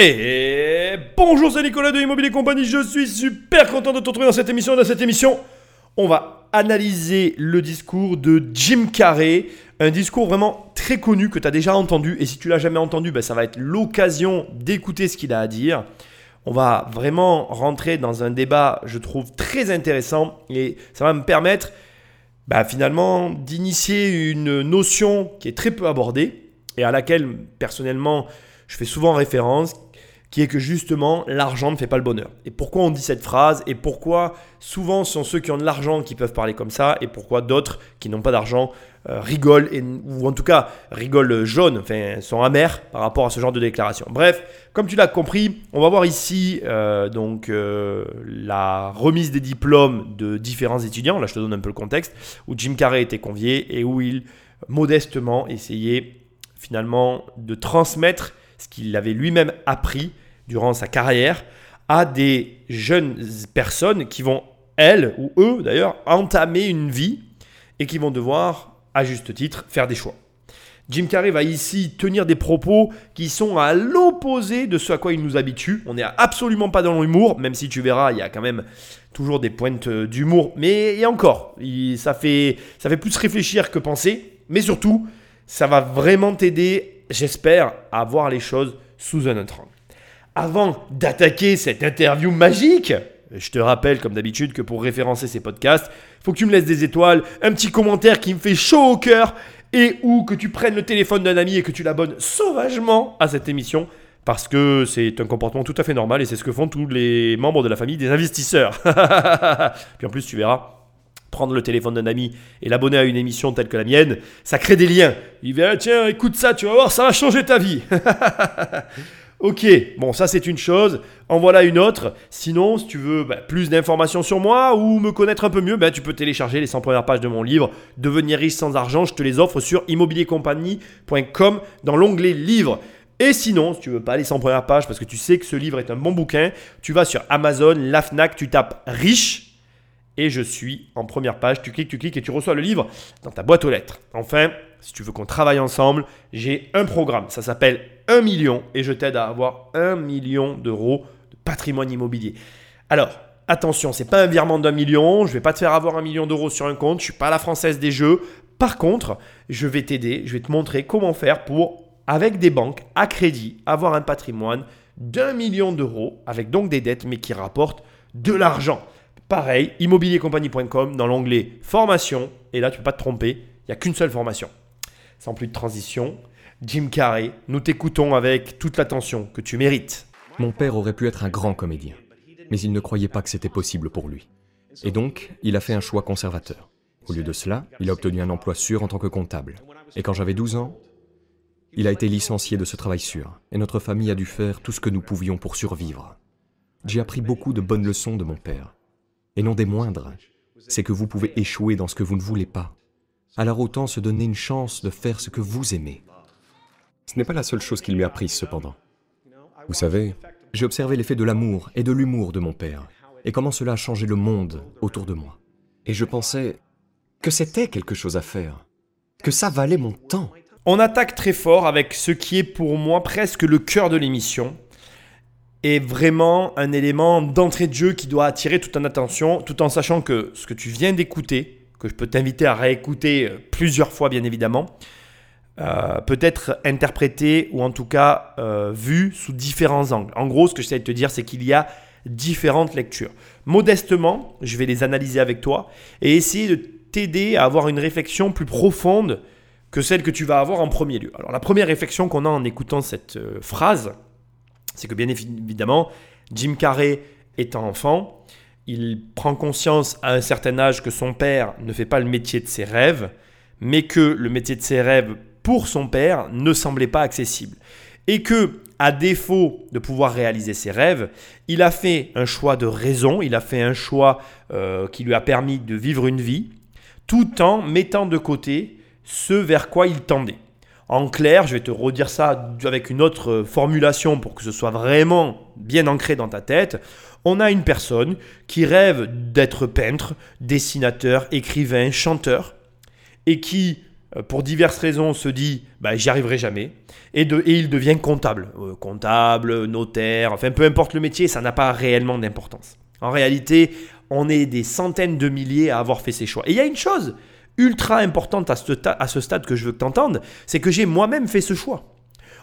Et bonjour, c'est Nicolas de Immobilier Compagnie. Je suis super content de te retrouver dans cette émission. Dans cette émission, on va analyser le discours de Jim Carrey. Un discours vraiment très connu que tu as déjà entendu. Et si tu l'as jamais entendu, ben, ça va être l'occasion d'écouter ce qu'il a à dire. On va vraiment rentrer dans un débat, je trouve, très intéressant. Et ça va me permettre ben, finalement d'initier une notion qui est très peu abordée et à laquelle personnellement je fais souvent référence, qui est que justement l'argent ne fait pas le bonheur. Et pourquoi on dit cette phrase et pourquoi souvent ce sont ceux qui ont de l'argent qui peuvent parler comme ça et pourquoi d'autres qui n'ont pas d'argent euh, rigolent et, ou en tout cas rigolent jaune, enfin sont amers par rapport à ce genre de déclaration. Bref, comme tu l'as compris, on va voir ici euh, donc euh, la remise des diplômes de différents étudiants. Là, je te donne un peu le contexte où Jim Carrey était convié et où il modestement essayait finalement de transmettre ce qu'il avait lui-même appris durant sa carrière à des jeunes personnes qui vont, elles ou eux d'ailleurs, entamer une vie et qui vont devoir, à juste titre, faire des choix. Jim Carrey va ici tenir des propos qui sont à l'opposé de ce à quoi il nous habitue. On n'est absolument pas dans l'humour, même si tu verras, il y a quand même toujours des pointes d'humour. Mais a encore, ça, fait, ça fait plus réfléchir que penser. Mais surtout, ça va vraiment t'aider j'espère, à voir les choses sous un autre angle. Avant d'attaquer cette interview magique, je te rappelle, comme d'habitude, que pour référencer ces podcasts, il faut que tu me laisses des étoiles, un petit commentaire qui me fait chaud au cœur, et ou que tu prennes le téléphone d'un ami et que tu l'abonnes sauvagement à cette émission, parce que c'est un comportement tout à fait normal et c'est ce que font tous les membres de la famille des investisseurs. Puis en plus, tu verras, prendre le téléphone d'un ami et l'abonner à une émission telle que la mienne, ça crée des liens. Il va, ah, tiens, écoute ça, tu vas voir, ça va changer ta vie. ok, bon, ça c'est une chose. En voilà une autre. Sinon, si tu veux bah, plus d'informations sur moi ou me connaître un peu mieux, bah, tu peux télécharger les 100 premières pages de mon livre Devenir riche sans argent. Je te les offre sur immobiliercompagnie.com dans l'onglet livres. Et sinon, si tu veux pas les 100 premières pages parce que tu sais que ce livre est un bon bouquin, tu vas sur Amazon, la Fnac, tu tapes riche et je suis en première page. Tu cliques, tu cliques et tu reçois le livre dans ta boîte aux lettres. Enfin, si tu veux qu'on travaille ensemble, j'ai un programme. Ça s'appelle 1 million et je t'aide à avoir 1 million d'euros de patrimoine immobilier. Alors, attention, c'est pas un virement d'un million. Je vais pas te faire avoir un million d'euros sur un compte. Je suis pas la française des jeux. Par contre, je vais t'aider. Je vais te montrer comment faire pour, avec des banques à crédit, avoir un patrimoine d'un million d'euros avec donc des dettes mais qui rapportent de l'argent. Pareil, immobiliercompagnie.com dans l'onglet formation. Et là, tu ne peux pas te tromper, il n'y a qu'une seule formation. Sans plus de transition, Jim Carrey, nous t'écoutons avec toute l'attention que tu mérites. Mon père aurait pu être un grand comédien, mais il ne croyait pas que c'était possible pour lui. Et donc, il a fait un choix conservateur. Au lieu de cela, il a obtenu un emploi sûr en tant que comptable. Et quand j'avais 12 ans, il a été licencié de ce travail sûr, et notre famille a dû faire tout ce que nous pouvions pour survivre. J'ai appris beaucoup de bonnes leçons de mon père, et non des moindres, c'est que vous pouvez échouer dans ce que vous ne voulez pas. Alors autant se donner une chance de faire ce que vous aimez. Ce n'est pas la seule chose qu'il m'ait apprise cependant. Vous savez, j'ai observé l'effet de l'amour et de l'humour de mon père, et comment cela a changé le monde autour de moi. Et je pensais que c'était quelque chose à faire, que ça valait mon temps. On attaque très fort avec ce qui est pour moi presque le cœur de l'émission, est vraiment un élément d'entrée de jeu qui doit attirer toute ton attention, tout en sachant que ce que tu viens d'écouter, que je peux t'inviter à réécouter euh, plusieurs fois bien évidemment, euh, peut être interprété ou en tout cas euh, vu sous différents angles. En gros, ce que j'essaie de te dire, c'est qu'il y a différentes lectures. Modestement, je vais les analyser avec toi et essayer de t'aider à avoir une réflexion plus profonde que celle que tu vas avoir en premier lieu. Alors la première réflexion qu'on a en écoutant cette phrase, c'est que bien évidemment, Jim Carrey étant enfant, il prend conscience à un certain âge que son père ne fait pas le métier de ses rêves, mais que le métier de ses rêves pour son père ne semblait pas accessible. Et que, à défaut de pouvoir réaliser ses rêves, il a fait un choix de raison, il a fait un choix euh, qui lui a permis de vivre une vie, tout en mettant de côté ce vers quoi il tendait. En clair, je vais te redire ça avec une autre formulation pour que ce soit vraiment bien ancré dans ta tête. On a une personne qui rêve d'être peintre, dessinateur, écrivain, chanteur, et qui euh, pour diverses raisons, se dit bah, j'y arriverai jamais. Et il devient comptable. Euh, comptable, notaire, enfin peu importe le métier, ça n'a pas réellement d'importance. En réalité, on est des centaines de milliers à avoir fait ces choix. Et il y a une chose ultra importante à ce, stade que je veux que tu entendes, c'est que j'ai moi-même fait ce choix.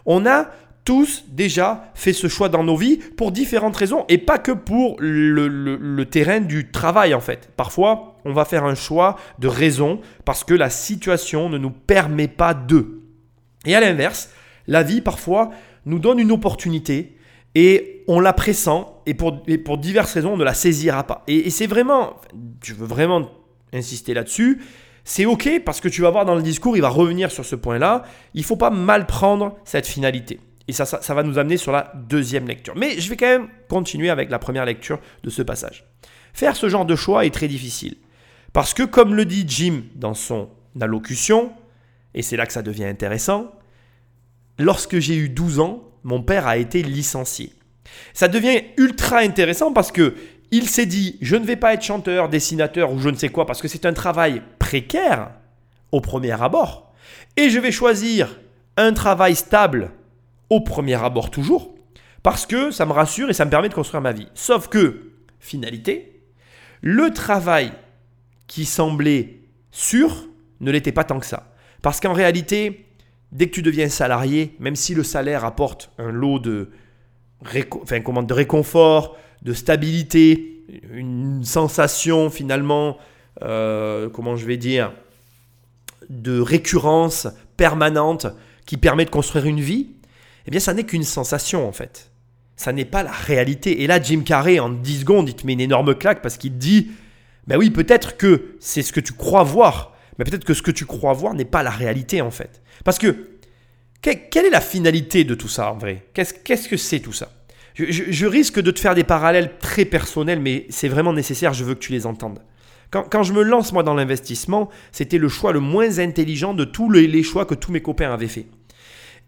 On a tous déjà fait ce choix dans nos vies pour différentes raisons et pas que pour le, terrain du travail en fait. Parfois, on va faire un choix de raison parce que la situation ne nous permet pas de. Et à l'inverse, la vie parfois nous donne une opportunité et on la pressent et pour, pour diverses raisons on ne la saisira pas. Et, et c'est vraiment, je veux vraiment insister là-dessus, c'est ok parce que tu vas voir dans le discours, il va revenir sur ce point-là. Il ne faut pas mal prendre cette finalité. Et ça, ça, va nous amener sur la deuxième lecture. Mais je vais quand même continuer avec la première lecture de ce passage. Faire ce genre de choix est très difficile. Parce que comme le dit Jim dans son allocution, et c'est là que ça devient intéressant, lorsque j'ai eu 12 ans, mon père a été licencié. Ça devient ultra intéressant parce que il s'est dit je ne vais pas être chanteur, dessinateur ou je ne sais quoi parce que c'est un travail précaire au premier abord et je vais choisir un travail stable au premier abord toujours, parce que ça me rassure et ça me permet de construire ma vie. Sauf que, finalité, le travail qui semblait sûr ne l'était pas tant que ça. Parce qu'en réalité, dès que tu deviens salarié, même si le salaire apporte un lot de, de réconfort, de stabilité, une sensation finalement, euh, comment je vais dire, de récurrence permanente qui permet de construire une vie, eh bien ça n'est qu'une sensation en fait. Ça n'est pas la réalité. Et là, Jim Carrey, en 10 secondes, il te met une énorme claque parce qu'il te dit, ben oui, peut-être que c'est ce que tu crois voir, mais peut-être que ce que tu crois voir n'est pas la réalité en fait. Parce que, quelle est la finalité de tout ça en vrai? Qu'est-ce que c'est tout ça? Je, risque de te faire des parallèles très personnels, mais c'est vraiment nécessaire, je veux que tu les entendes. Quand, je me lance moi dans l'investissement, c'était le choix le moins intelligent de tous les choix que tous mes copains avaient fait.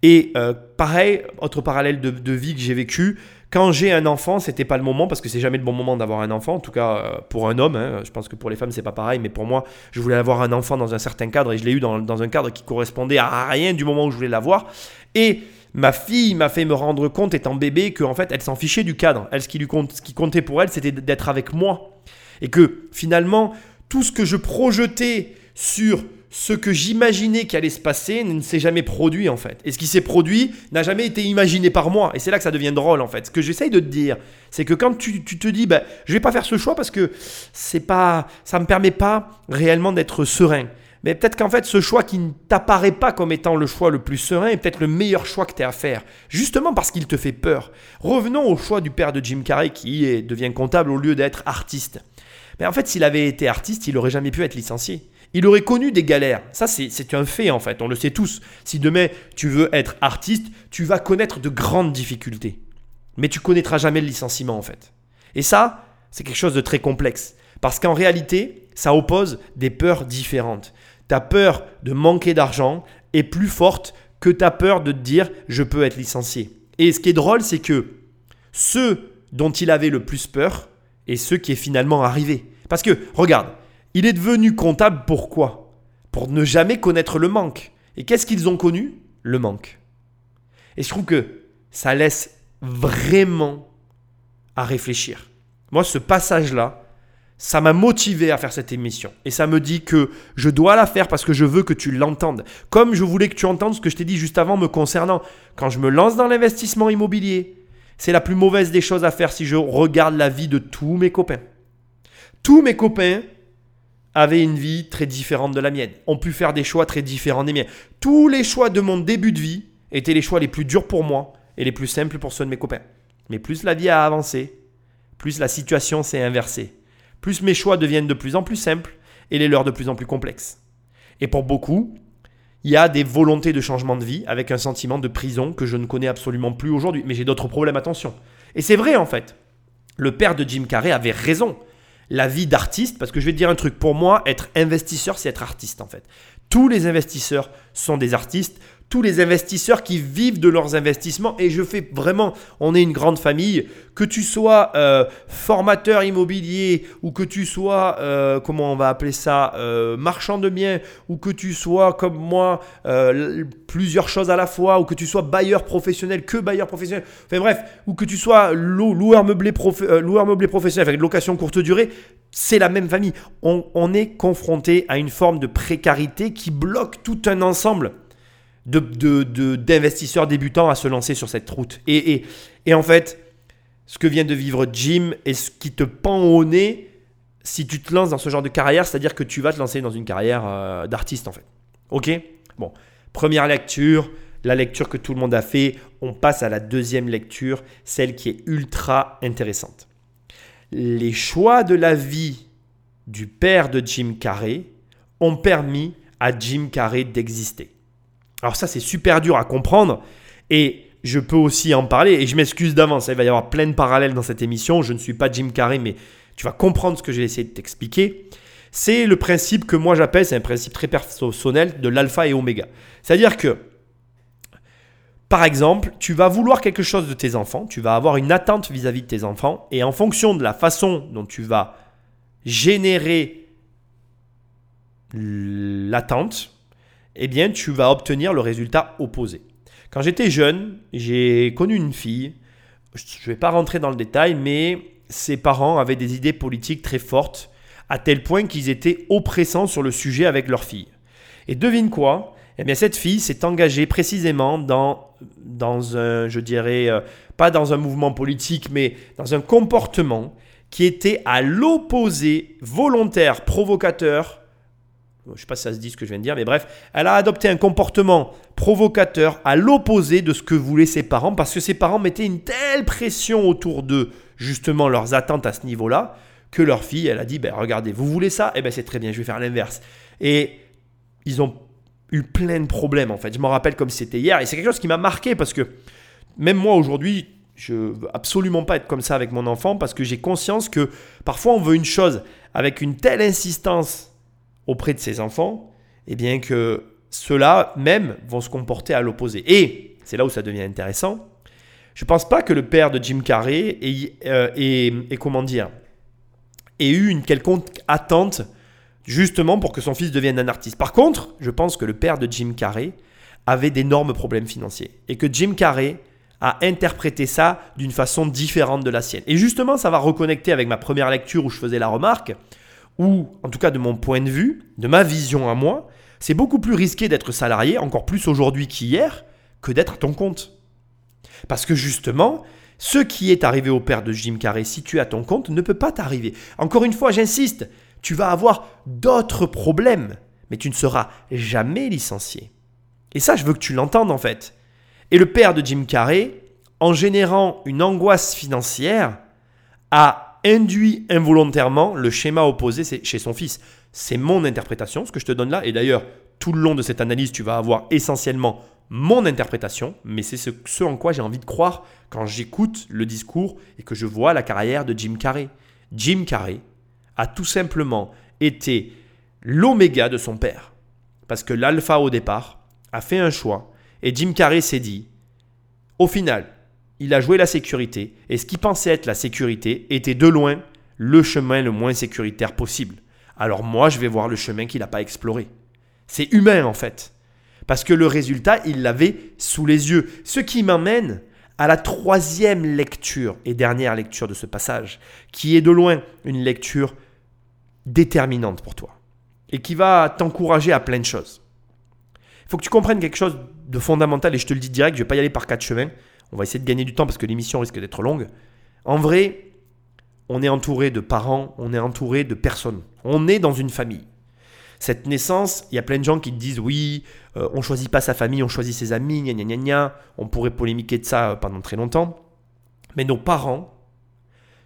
Et euh, pareil, autre parallèle de, vie que j'ai vécu, quand j'ai un enfant, c'était pas le moment parce que c'est jamais le bon moment d'avoir un enfant, en tout cas euh, pour un homme. Hein. je pense que pour les femmes c'est pas pareil, mais pour moi, je voulais avoir un enfant dans un certain cadre et je l'ai eu dans, dans, un cadre qui correspondait à rien du moment où je voulais l'avoir. Et ma fille m'a fait me rendre compte, étant bébé, qu'en fait elle s'en fichait du cadre. Elle, ce qui, lui compte, ce qui comptait pour elle, c'était d'être avec moi. Et que finalement, tout ce que je projetais sur ce que j'imaginais qui allait se passer ne s'est jamais produit en fait. Et ce qui s'est produit n'a jamais été imaginé par moi. Et c'est là que ça devient drôle en fait. Ce que j'essaye de te dire, c'est que quand tu, te dis, bah, je vais pas faire ce choix parce que c'est pas, ça me permet pas réellement d'être serein. Mais peut-être qu'en fait, ce choix qui ne t'apparaît pas comme étant le choix le plus serein est peut-être le meilleur choix que tu as à faire, justement parce qu'il te fait peur. Revenons au choix du père de Jim Carrey qui devient comptable au lieu d'être artiste. Mais en fait, s'il avait été artiste, il n'aurait jamais pu être licencié. Il aurait connu des galères. Ça, c'est un fait en fait. On le sait tous. Si demain tu veux être artiste, tu vas connaître de grandes difficultés. Mais tu connaîtras jamais le licenciement en fait. Et ça, c'est quelque chose de très complexe. Parce qu'en réalité, ça oppose des peurs différentes. Ta peur de manquer d'argent est plus forte que ta peur de te dire je peux être licencié. Et ce qui est drôle, c'est que ceux dont il avait le plus peur est ceux qui est finalement arrivé. Parce que, regarde, il est devenu comptable pourquoi Pour ne jamais connaître le manque. Et qu'est-ce qu'ils ont connu? Le manque. Et je trouve que ça laisse vraiment à réfléchir. Moi, ce passage-là, ça m'a motivé à faire cette émission. Et ça me dit que je dois la faire parce que je veux que tu l'entendes. Comme je voulais que tu entendes ce que je t'ai dit juste avant me concernant. Quand je me lance dans l'investissement immobilier, c'est la plus mauvaise des choses à faire si je regarde la vie de tous mes copains. Tous mes copains avaient une vie très différente de la mienne, ont pu faire des choix très différents des miens. Tous les choix de mon début de vie étaient les choix les plus durs pour moi et les plus simples pour ceux de mes copains. Mais plus la vie a avancé, plus la situation s'est inversée. Plus mes choix deviennent de plus en plus simples et les leurs de plus en plus complexes. Et pour beaucoup, il y a des volontés de changement de vie avec un sentiment de prison que je ne connais absolument plus aujourd'hui. Mais j'ai d'autres problèmes, attention. Et c'est vrai en fait. Le père de Jim Carrey avait raison la vie d'artiste, parce que je vais te dire un truc, pour moi, être investisseur, c'est être artiste en fait. Tous les investisseurs sont des artistes, tous les investisseurs qui vivent de leurs investissements. Et je fais vraiment, on est une grande famille. Que tu sois euh, formateur immobilier ou que tu sois, euh, comment on va appeler ça, euh, marchand de biens ou que tu sois comme moi, plusieurs choses à la fois ou que tu sois bailleur professionnel, que bailleur professionnel. Enfin bref, ou que tu sois loueur meublé, loueur meublé professionnel avec location courte durée. C'est la même famille. On, on est confronté à une forme de précarité qui bloque tout un ensemble d'investisseurs de, débutants à se lancer sur cette route. Et, et, en fait, ce que vient de vivre Jim et ce qui te pend au nez si tu te lances dans ce genre de carrière, c'est-à-dire que tu vas te lancer dans une carrière euh, d'artiste en fait. Ok? Bon, première lecture, la lecture que tout le monde a fait. On passe à la deuxième lecture, celle qui est ultra intéressante. Les choix de la vie du père de Jim Carrey ont permis à Jim Carrey d'exister. Alors ça, c'est super dur à comprendre et je peux aussi en parler et je m'excuse d'avance, il va y avoir plein de parallèles dans cette émission. Je ne suis pas Jim Carrey, mais tu vas comprendre ce que j'ai essayé de t'expliquer. C'est le principe que moi j'appelle, c'est un principe très personnel de l'alpha et oméga. C'est-à-dire que, par exemple, tu vas vouloir quelque chose de tes enfants, tu vas avoir une attente vis-à-vis -vis de tes enfants, et en fonction de la façon dont tu vas générer l'attente, eh bien, tu vas obtenir le résultat opposé. Quand j'étais jeune, j'ai connu une fille, je ne vais pas rentrer dans le détail, mais ses parents avaient des idées politiques très fortes, à tel point qu'ils étaient oppressants sur le sujet avec leur fille. Et devine quoi? Eh bien, cette fille s'est engagée précisément dans, dans un, je dirais, euh, pas dans un mouvement politique, mais dans un comportement qui était à l'opposé volontaire, provocateur je ne sais pas si ça se dit ce que je viens de dire, mais bref, elle a adopté un comportement provocateur à l'opposé de ce que voulaient ses parents, parce que ses parents mettaient une telle pression autour de justement leurs attentes à ce niveau-là, que leur fille, elle a dit, ben, regardez, vous voulez ça? Eh ben c'est très bien, je vais faire l'inverse. Et ils ont eu plein de problèmes, en fait. Je m'en rappelle comme c'était hier, et c'est quelque chose qui m'a marqué, parce que même moi, aujourd'hui, je veux absolument pas être comme ça avec mon enfant, parce que j'ai conscience que parfois on veut une chose avec une telle insistance auprès de ses enfants, eh bien que ceux-là même vont se comporter à l'opposé. Et c'est là où ça devient intéressant. Je ne pense pas que le père de Jim Carrey ait, euh, comment dire, ait eu une quelconque attente justement pour que son fils devienne un artiste. Par contre, je pense que le père de Jim Carrey avait d'énormes problèmes financiers et que Jim Carrey a interprété ça d'une façon différente de la sienne. Et justement, ça va reconnecter avec ma première lecture où je faisais la remarque ou en tout cas de mon point de vue, de ma vision à moi, c'est beaucoup plus risqué d'être salarié, encore plus aujourd'hui qu'hier, que d'être à ton compte. Parce que justement, ce qui est arrivé au père de Jim Carrey, si tu es à ton compte, ne peut pas t'arriver. Encore une fois, j'insiste, tu vas avoir d'autres problèmes, mais tu ne seras jamais licencié. Et ça, je veux que tu l'entendes en fait. Et le père de Jim Carrey, en générant une angoisse financière, a induit involontairement le schéma opposé chez son fils. C'est mon interprétation, ce que je te donne là. Et d'ailleurs, tout le long de cette analyse, tu vas avoir essentiellement mon interprétation, mais c'est ce, en quoi j'ai envie de croire quand j'écoute le discours et que je vois la carrière de Jim Carrey. Jim Carrey a tout simplement été l'oméga de son père. Parce que l'alpha au départ a fait un choix et Jim Carrey s'est dit, au final, il a joué la sécurité, et ce qui pensait être la sécurité était de loin le chemin le moins sécuritaire possible. Alors moi, je vais voir le chemin qu'il n'a pas exploré. C'est humain en fait. Parce que le résultat, il l'avait sous les yeux. Ce qui m'emmène à la troisième lecture et dernière lecture de ce passage, qui est de loin une lecture déterminante pour toi et qui va t'encourager à plein de choses. Il faut que tu comprennes quelque chose de fondamental et je te le dis direct, je ne vais pas y aller par quatre chemins. On va essayer de gagner du temps parce que l'émission risque d'être longue. En vrai, on est entouré de parents, on est entouré de personnes. On est dans une famille. Cette naissance, il y a plein de gens qui disent oui, euh, on choisit pas sa famille, on choisit ses amis, gna gna gna gna. On pourrait polémiquer de ça euh, pendant très longtemps. Mais nos parents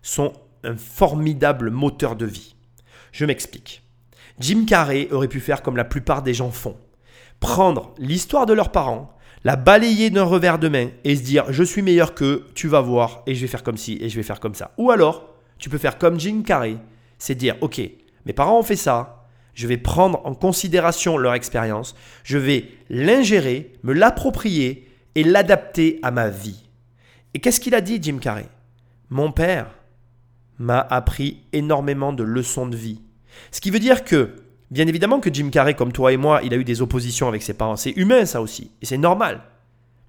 sont un formidable moteur de vie. Je m'explique. Jim Carrey aurait pu faire comme la plupart des gens font. Prendre l'histoire de leurs parents, la balayer d'un revers de main et se dire je suis meilleur que tu vas voir et je vais faire comme ci et je vais faire comme ça. Ou alors, tu peux faire comme Jim Carrey, c'est dire ok, mes parents ont fait ça, Je vais prendre en considération leur expérience, je vais l'ingérer, me l'approprier et l'adapter à ma vie. Et qu'est-ce qu'il a dit, Jim Carrey? Mon père m'a appris énormément de leçons de vie. Ce qui veut dire que, bien évidemment que Jim Carrey, comme toi et moi, il a eu des oppositions avec ses parents. C'est humain ça aussi, et c'est normal.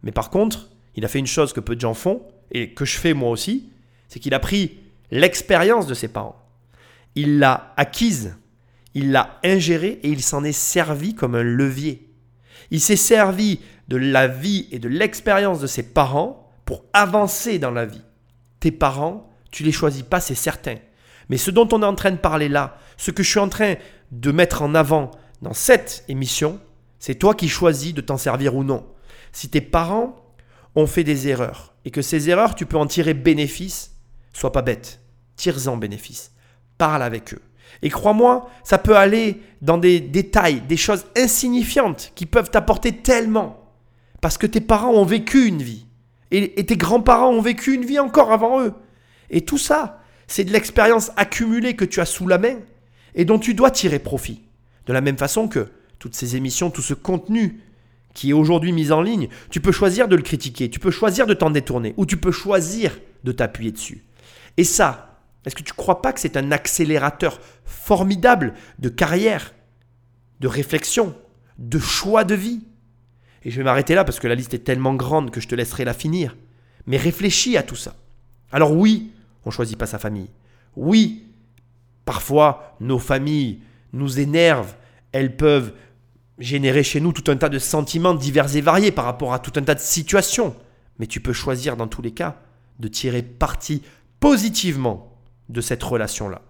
Mais par contre, il a fait une chose que peu de gens font, et que je fais moi aussi, c'est qu'il a pris l'expérience de ses parents. Il l'a acquise, il l'a ingérée et il s'en est servi comme un levier. Il s'est servi de la vie et de l'expérience de ses parents pour avancer dans la vie. Tes parents, tu les choisis pas, c'est certain. Mais ce dont on est en train de parler là, ce que je suis en train de mettre en avant dans cette émission, c'est toi qui choisis de t'en servir ou non. Si tes parents ont fait des erreurs et que ces erreurs, tu peux en tirer bénéfice, sois pas bête. Tire-en bénéfice. Parle avec eux. Et crois-moi, ça peut aller dans des détails, des choses insignifiantes qui peuvent t'apporter tellement. Parce que tes parents ont vécu une vie. Et, et tes grands-parents ont vécu une vie encore avant eux. Et tout ça, c'est de l'expérience accumulée que tu as sous la main et dont tu dois tirer profit. De la même façon que toutes ces émissions, tout ce contenu qui est aujourd'hui mis en ligne, tu peux choisir de le critiquer, tu peux choisir de t'en détourner, ou tu peux choisir de t'appuyer dessus. Et ça, est-ce que tu ne crois pas que c'est un accélérateur formidable de carrière, de réflexion, de choix de vie? Et je vais m'arrêter là parce que la liste est tellement grande que je te laisserai la finir. Mais réfléchis à tout ça. Alors oui, on ne choisit pas sa famille. Oui, parfois nos familles nous énervent, elles peuvent générer chez nous tout un tas de sentiments divers et variés par rapport à tout un tas de situations. Mais tu peux choisir dans tous les cas de tirer parti positivement de cette relation-là.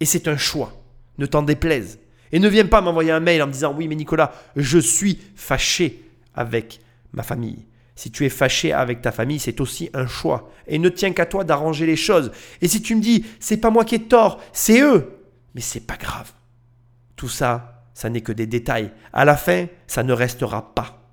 Et c'est un choix. Ne t'en déplaise. Et ne viens pas m'envoyer un mail en me disant oui mais Nicolas, je suis fâché avec ma famille. Si tu es fâché avec ta famille, c'est aussi un choix. Et ne tient qu'à toi d'arranger les choses. Et si tu me dis, c'est pas moi qui ai tort, c'est eux, mais c'est pas grave. Tout ça, ça n'est que des détails. À la fin, ça ne restera pas.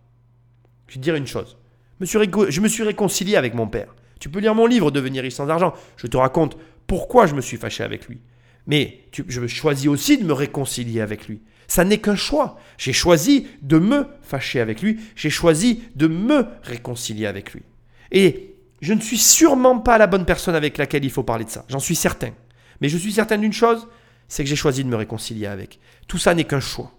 Je vais te dire une chose. Je me suis réconcilié avec mon père. Tu peux lire mon livre Devenir riche sans argent. Je te raconte pourquoi je me suis fâché avec lui. Mais je choisis aussi de me réconcilier avec lui. Ça n'est qu'un choix. J'ai choisi de me fâcher avec lui. J'ai choisi de me réconcilier avec lui. Et je ne suis sûrement pas la bonne personne avec laquelle il faut parler de ça. J'en suis certain. Mais je suis certain d'une chose, c'est que j'ai choisi de me réconcilier avec. Tout ça n'est qu'un choix.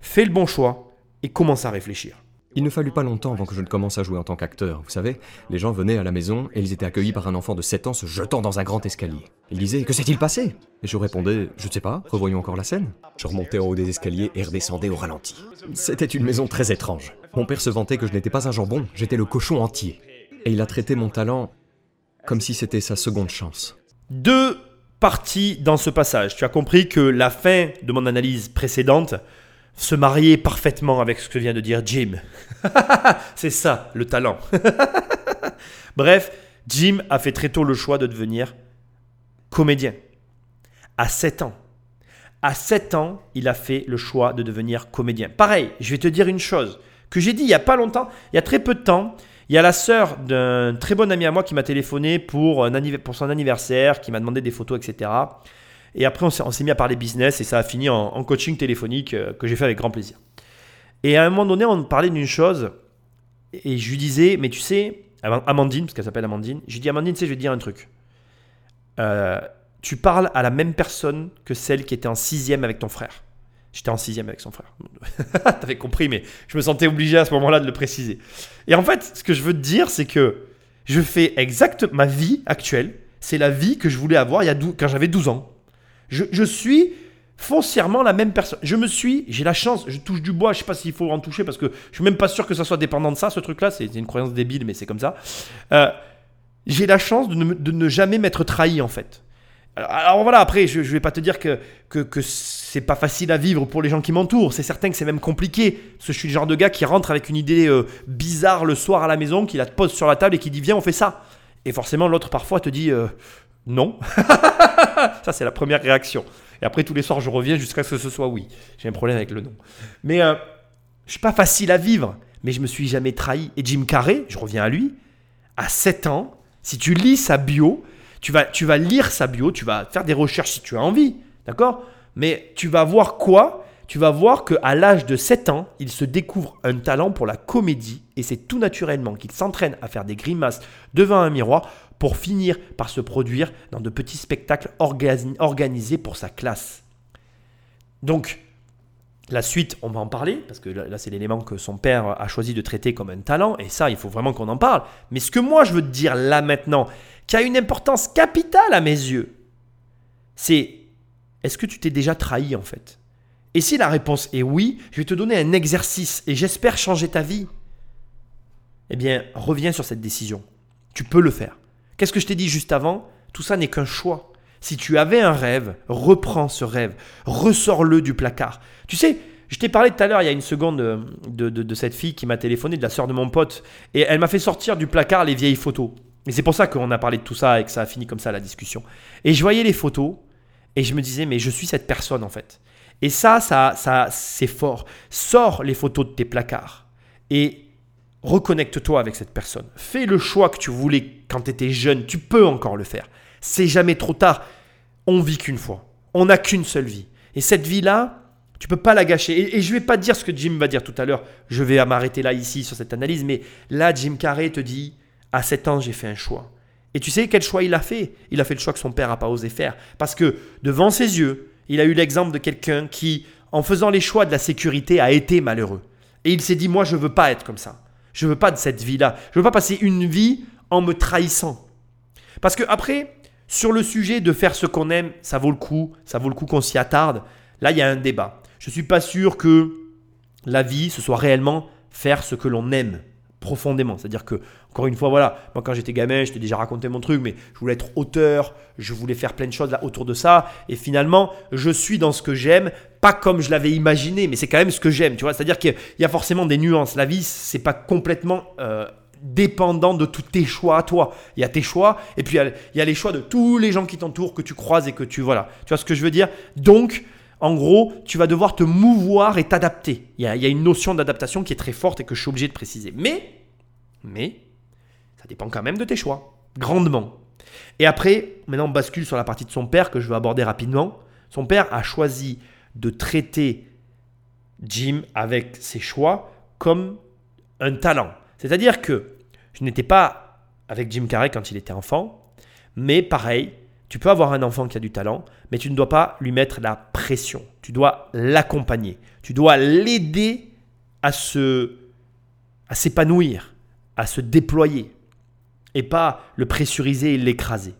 Fais le bon choix et commence à réfléchir. Il ne fallut pas longtemps avant que je ne commence à jouer en tant qu'acteur. Vous savez, les gens venaient à la maison et ils étaient accueillis par un enfant de 7 ans se jetant dans un grand escalier. Ils disaient Que s'est-il passé? Et je répondais Je ne sais pas, revoyons encore la scène. Je remontais en haut des escaliers et redescendais au ralenti. C'était une maison très étrange. Mon père se vantait que je n'étais pas un jambon, j'étais le cochon entier. Et il a traité mon talent comme si c'était sa seconde chance. Deux parties dans ce passage. Tu as compris que la fin de mon analyse précédente se marier parfaitement avec ce que vient de dire Jim. c'est ça, le talent. Bref, Jim a fait très tôt le choix de devenir comédien. À 7 ans. À 7 ans, il a fait le choix de devenir comédien. Pareil, je vais te dire une chose que j'ai dit il n'y a pas longtemps, il y a très peu de temps. Il y a la sœur d'un très bon ami à moi qui m'a téléphoné pour son anniversaire, qui m'a demandé des photos, etc. Et après, on s'est mis à parler business et ça a fini en, coaching téléphonique euh, que j'ai fait avec grand plaisir. Et à un moment donné, on parlait d'une chose et je lui disais, mais tu sais, Amandine, parce qu'elle s'appelle Amandine, je lui dis, Amandine, tu sais, je vais te dire un truc. Euh, tu parles à la même personne que celle qui était en sixième avec ton frère. J'étais en sixième avec son frère. T'avais compris, mais je me sentais obligé à ce moment-là de le préciser. Et en fait, ce que je veux te dire, c'est que je fais exact ma vie actuelle. C'est la vie que je voulais avoir quand j'avais 12 ans. Je, suis foncièrement la même personne. Je me suis, j'ai la chance, je touche du bois, je sais pas s'il faut en toucher parce que je suis même pas sûr que ça soit dépendant de ça, ce truc-là, c'est une croyance débile, mais c'est comme ça. Euh, j'ai la chance de ne, jamais m'être trahi en fait. Alors, voilà, après, je, ne vais pas te dire que, que, que c'est pas facile à vivre pour les gens qui m'entourent. C'est certain que c'est même compliqué. Je suis le genre de gars qui rentre avec une idée euh, bizarre le soir à la maison, qui la pose sur la table et qui dit Viens, on fait ça. Et forcément, l'autre parfois te dit euh, non. ça, c'est la première réaction. Et après, tous les soirs, je reviens jusqu'à ce que ce soit oui. J'ai un problème avec le non. Mais euh, je suis pas facile à vivre, mais je me suis jamais trahi. Et Jim Carrey, je reviens à lui, à 7 ans, si tu lis sa bio, tu vas, tu vas lire sa bio, tu vas faire des recherches si tu as envie, d'accord? Mais tu vas voir quoi? Tu vas voir qu'à l'âge de 7 ans, il se découvre un talent pour la comédie et c'est tout naturellement qu'il s'entraîne à faire des grimaces devant un miroir pour finir par se produire dans de petits spectacles organisés pour sa classe. Donc, la suite, on va en parler, parce que là, c'est l'élément que son père a choisi de traiter comme un talent, et ça, il faut vraiment qu'on en parle. Mais ce que moi, je veux te dire là maintenant, qui a une importance capitale à mes yeux, c'est est-ce que tu t'es déjà trahi en fait? Et si la réponse est oui, je vais te donner un exercice, et j'espère changer ta vie. Eh bien, reviens sur cette décision. Tu peux le faire. Qu'est-ce que je t'ai dit juste avant? Tout ça n'est qu'un choix. Si tu avais un rêve, reprends ce rêve, ressors-le du placard. Tu sais, je t'ai parlé tout à l'heure, il y a une seconde, de, cette fille qui m'a téléphoné, de la soeur de mon pote, et elle m'a fait sortir du placard les vieilles photos. Et c'est pour ça qu'on a parlé de tout ça et que ça a fini comme ça la discussion. Et je voyais les photos, et je me disais, mais je suis cette personne en fait. Et ça, ça, ça c'est fort. Sors les photos de tes placards et reconnecte-toi avec cette personne. Fais le choix que tu voulais quand tu étais jeune, tu peux encore le faire. C'est jamais trop tard. On vit qu'une fois. On n'a qu'une seule vie. Et cette vie-là, tu peux pas la gâcher. Et, je vais pas dire ce que Jim va dire tout à l'heure. Je vais m'arrêter là, ici, sur cette analyse. Mais là, Jim Carrey te dit, à 7 ans, j'ai fait un choix. Et tu sais quel choix il a fait? Il a fait le choix que son père n'a pas osé faire. Parce que devant ses yeux, il a eu l'exemple de quelqu'un qui, en faisant les choix de la sécurité, a été malheureux. Et il s'est dit, moi, je veux pas être comme ça. Je veux pas de cette vie-là. Je veux pas passer une vie en me trahissant. Parce que après, sur le sujet de faire ce qu'on aime, ça vaut le coup, ça vaut le coup qu'on s'y attarde. Là, il y a un débat. Je ne suis pas sûr que la vie, ce soit réellement faire ce que l'on aime profondément. C'est-à-dire que, encore une fois, voilà, moi quand j'étais gamin, je t'ai déjà raconté mon truc, mais je voulais être auteur, je voulais faire plein de choses là, autour de ça, et finalement, je suis dans ce que j'aime, pas comme je l'avais imaginé, mais c'est quand même ce que j'aime, tu vois. C'est-à-dire qu'il y a forcément des nuances. La vie, c'est pas complètement euh, dépendant de tous tes choix à toi. Il y a tes choix, et puis il y a, les choix de tous les gens qui t'entourent, que tu croises et que tu. Voilà. Tu vois ce que je veux dire? Donc, en gros, tu vas devoir te mouvoir et t'adapter. Il y, a, une notion d'adaptation qui est très forte et que je suis obligé de préciser. Mais, mais, ça dépend quand même de tes choix, grandement. Et après, maintenant, on bascule sur la partie de son père que je vais aborder rapidement. Son père a choisi de traiter Jim avec ses choix comme un talent. C'est-à-dire que je n'étais pas avec Jim Carrey quand il était enfant, mais pareil, tu peux avoir un enfant qui a du talent, mais tu ne dois pas lui mettre la pression. Tu dois l'accompagner. Tu dois l'aider à s'épanouir, à se déployer et pas le pressuriser et l'écraser.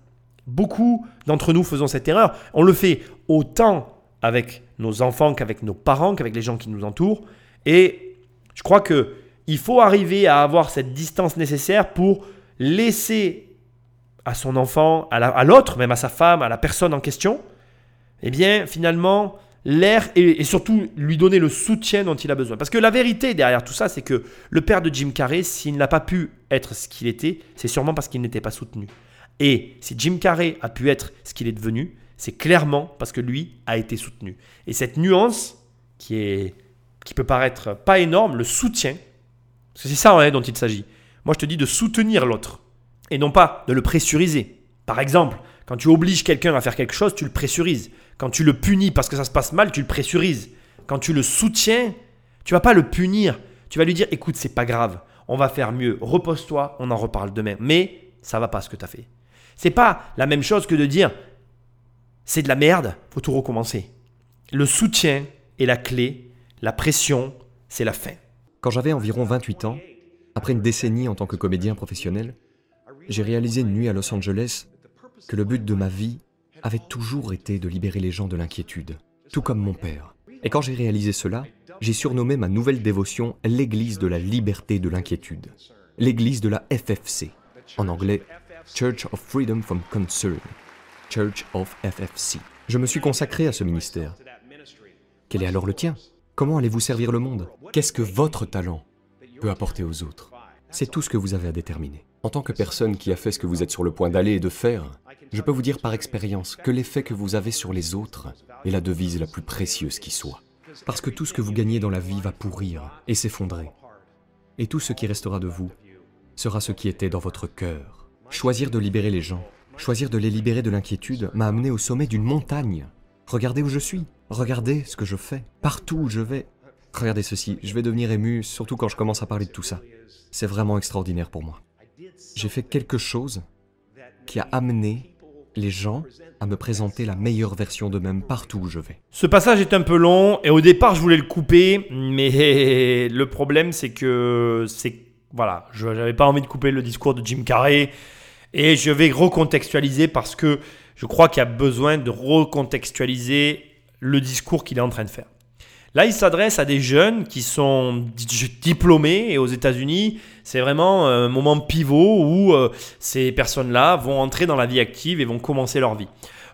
Beaucoup d'entre nous faisons cette erreur. On le fait autant avec nos enfants qu'avec nos parents, qu'avec les gens qui nous entourent. Et je crois que il faut arriver à avoir cette distance nécessaire pour laisser à son enfant, à l'autre, même à sa femme, à la personne en question, eh bien finalement l'air et, surtout lui donner le soutien dont il a besoin. Parce que la vérité derrière tout ça, c'est que le père de Jim Carrey, s'il n'a pas pu être ce qu'il était, c'est sûrement parce qu'il n'était pas soutenu. Et si Jim Carrey a pu être ce qu'il est devenu, c'est clairement parce que lui a été soutenu. Et cette nuance qui est qui peut paraître pas énorme, le soutien, c'est ça hein, dont il s'agit. Moi, je te dis de soutenir l'autre et non pas de le pressuriser. Par exemple, quand tu obliges quelqu'un à faire quelque chose, tu le pressurises. Quand tu le punis parce que ça se passe mal, tu le pressurises. Quand tu le soutiens, tu vas pas le punir. Tu vas lui dire écoute, c'est pas grave, on va faire mieux, repose-toi, on en reparle demain. Mais ça va pas ce que tu as fait. C'est pas la même chose que de dire c'est de la merde, faut tout recommencer. Le soutien est la clé, la pression, c'est la fin. Quand j'avais environ 28 ans, après une décennie en tant que comédien professionnel, j'ai réalisé une nuit à Los Angeles que le but de ma vie avait toujours été de libérer les gens de l'inquiétude, tout comme mon père. Et quand j'ai réalisé cela, j'ai surnommé ma nouvelle dévotion l'Église de la liberté de l'inquiétude, l'Église de la FFC, en anglais Church of Freedom from Concern, Church of FFC. Je me suis consacré à ce ministère. Quel est alors le tien? Comment allez-vous servir le monde? Qu'est-ce que votre talent peut apporter aux autres? C'est tout ce que vous avez à déterminer. En tant que personne qui a fait ce que vous êtes sur le point d'aller et de faire, je peux vous dire par expérience que l'effet que vous avez sur les autres est la devise la plus précieuse qui soit. Parce que tout ce que vous gagnez dans la vie va pourrir et s'effondrer. Et tout ce qui restera de vous sera ce qui était dans votre cœur. Choisir de libérer les gens, choisir de les libérer de l'inquiétude m'a amené au sommet d'une montagne Regardez où je suis. Regardez ce que je fais. Partout où je vais. Regardez ceci. Je vais devenir ému, surtout quand je commence à parler de tout ça. C'est vraiment extraordinaire pour moi. J'ai fait quelque chose qui a amené les gens à me présenter la meilleure version d'eux-mêmes partout où je vais. Ce passage est un peu long et au départ je voulais le couper, mais le problème c'est que c'est voilà, je n'avais pas envie de couper le discours de Jim Carrey et je vais recontextualiser parce que je crois qu'il y a besoin de recontextualiser le discours qu'il est en train de faire. Là, il s'adresse à des jeunes qui sont diplômés et aux États-Unis, c'est vraiment un moment pivot où euh, ces personnes-là vont entrer dans la vie active et vont commencer leur vie.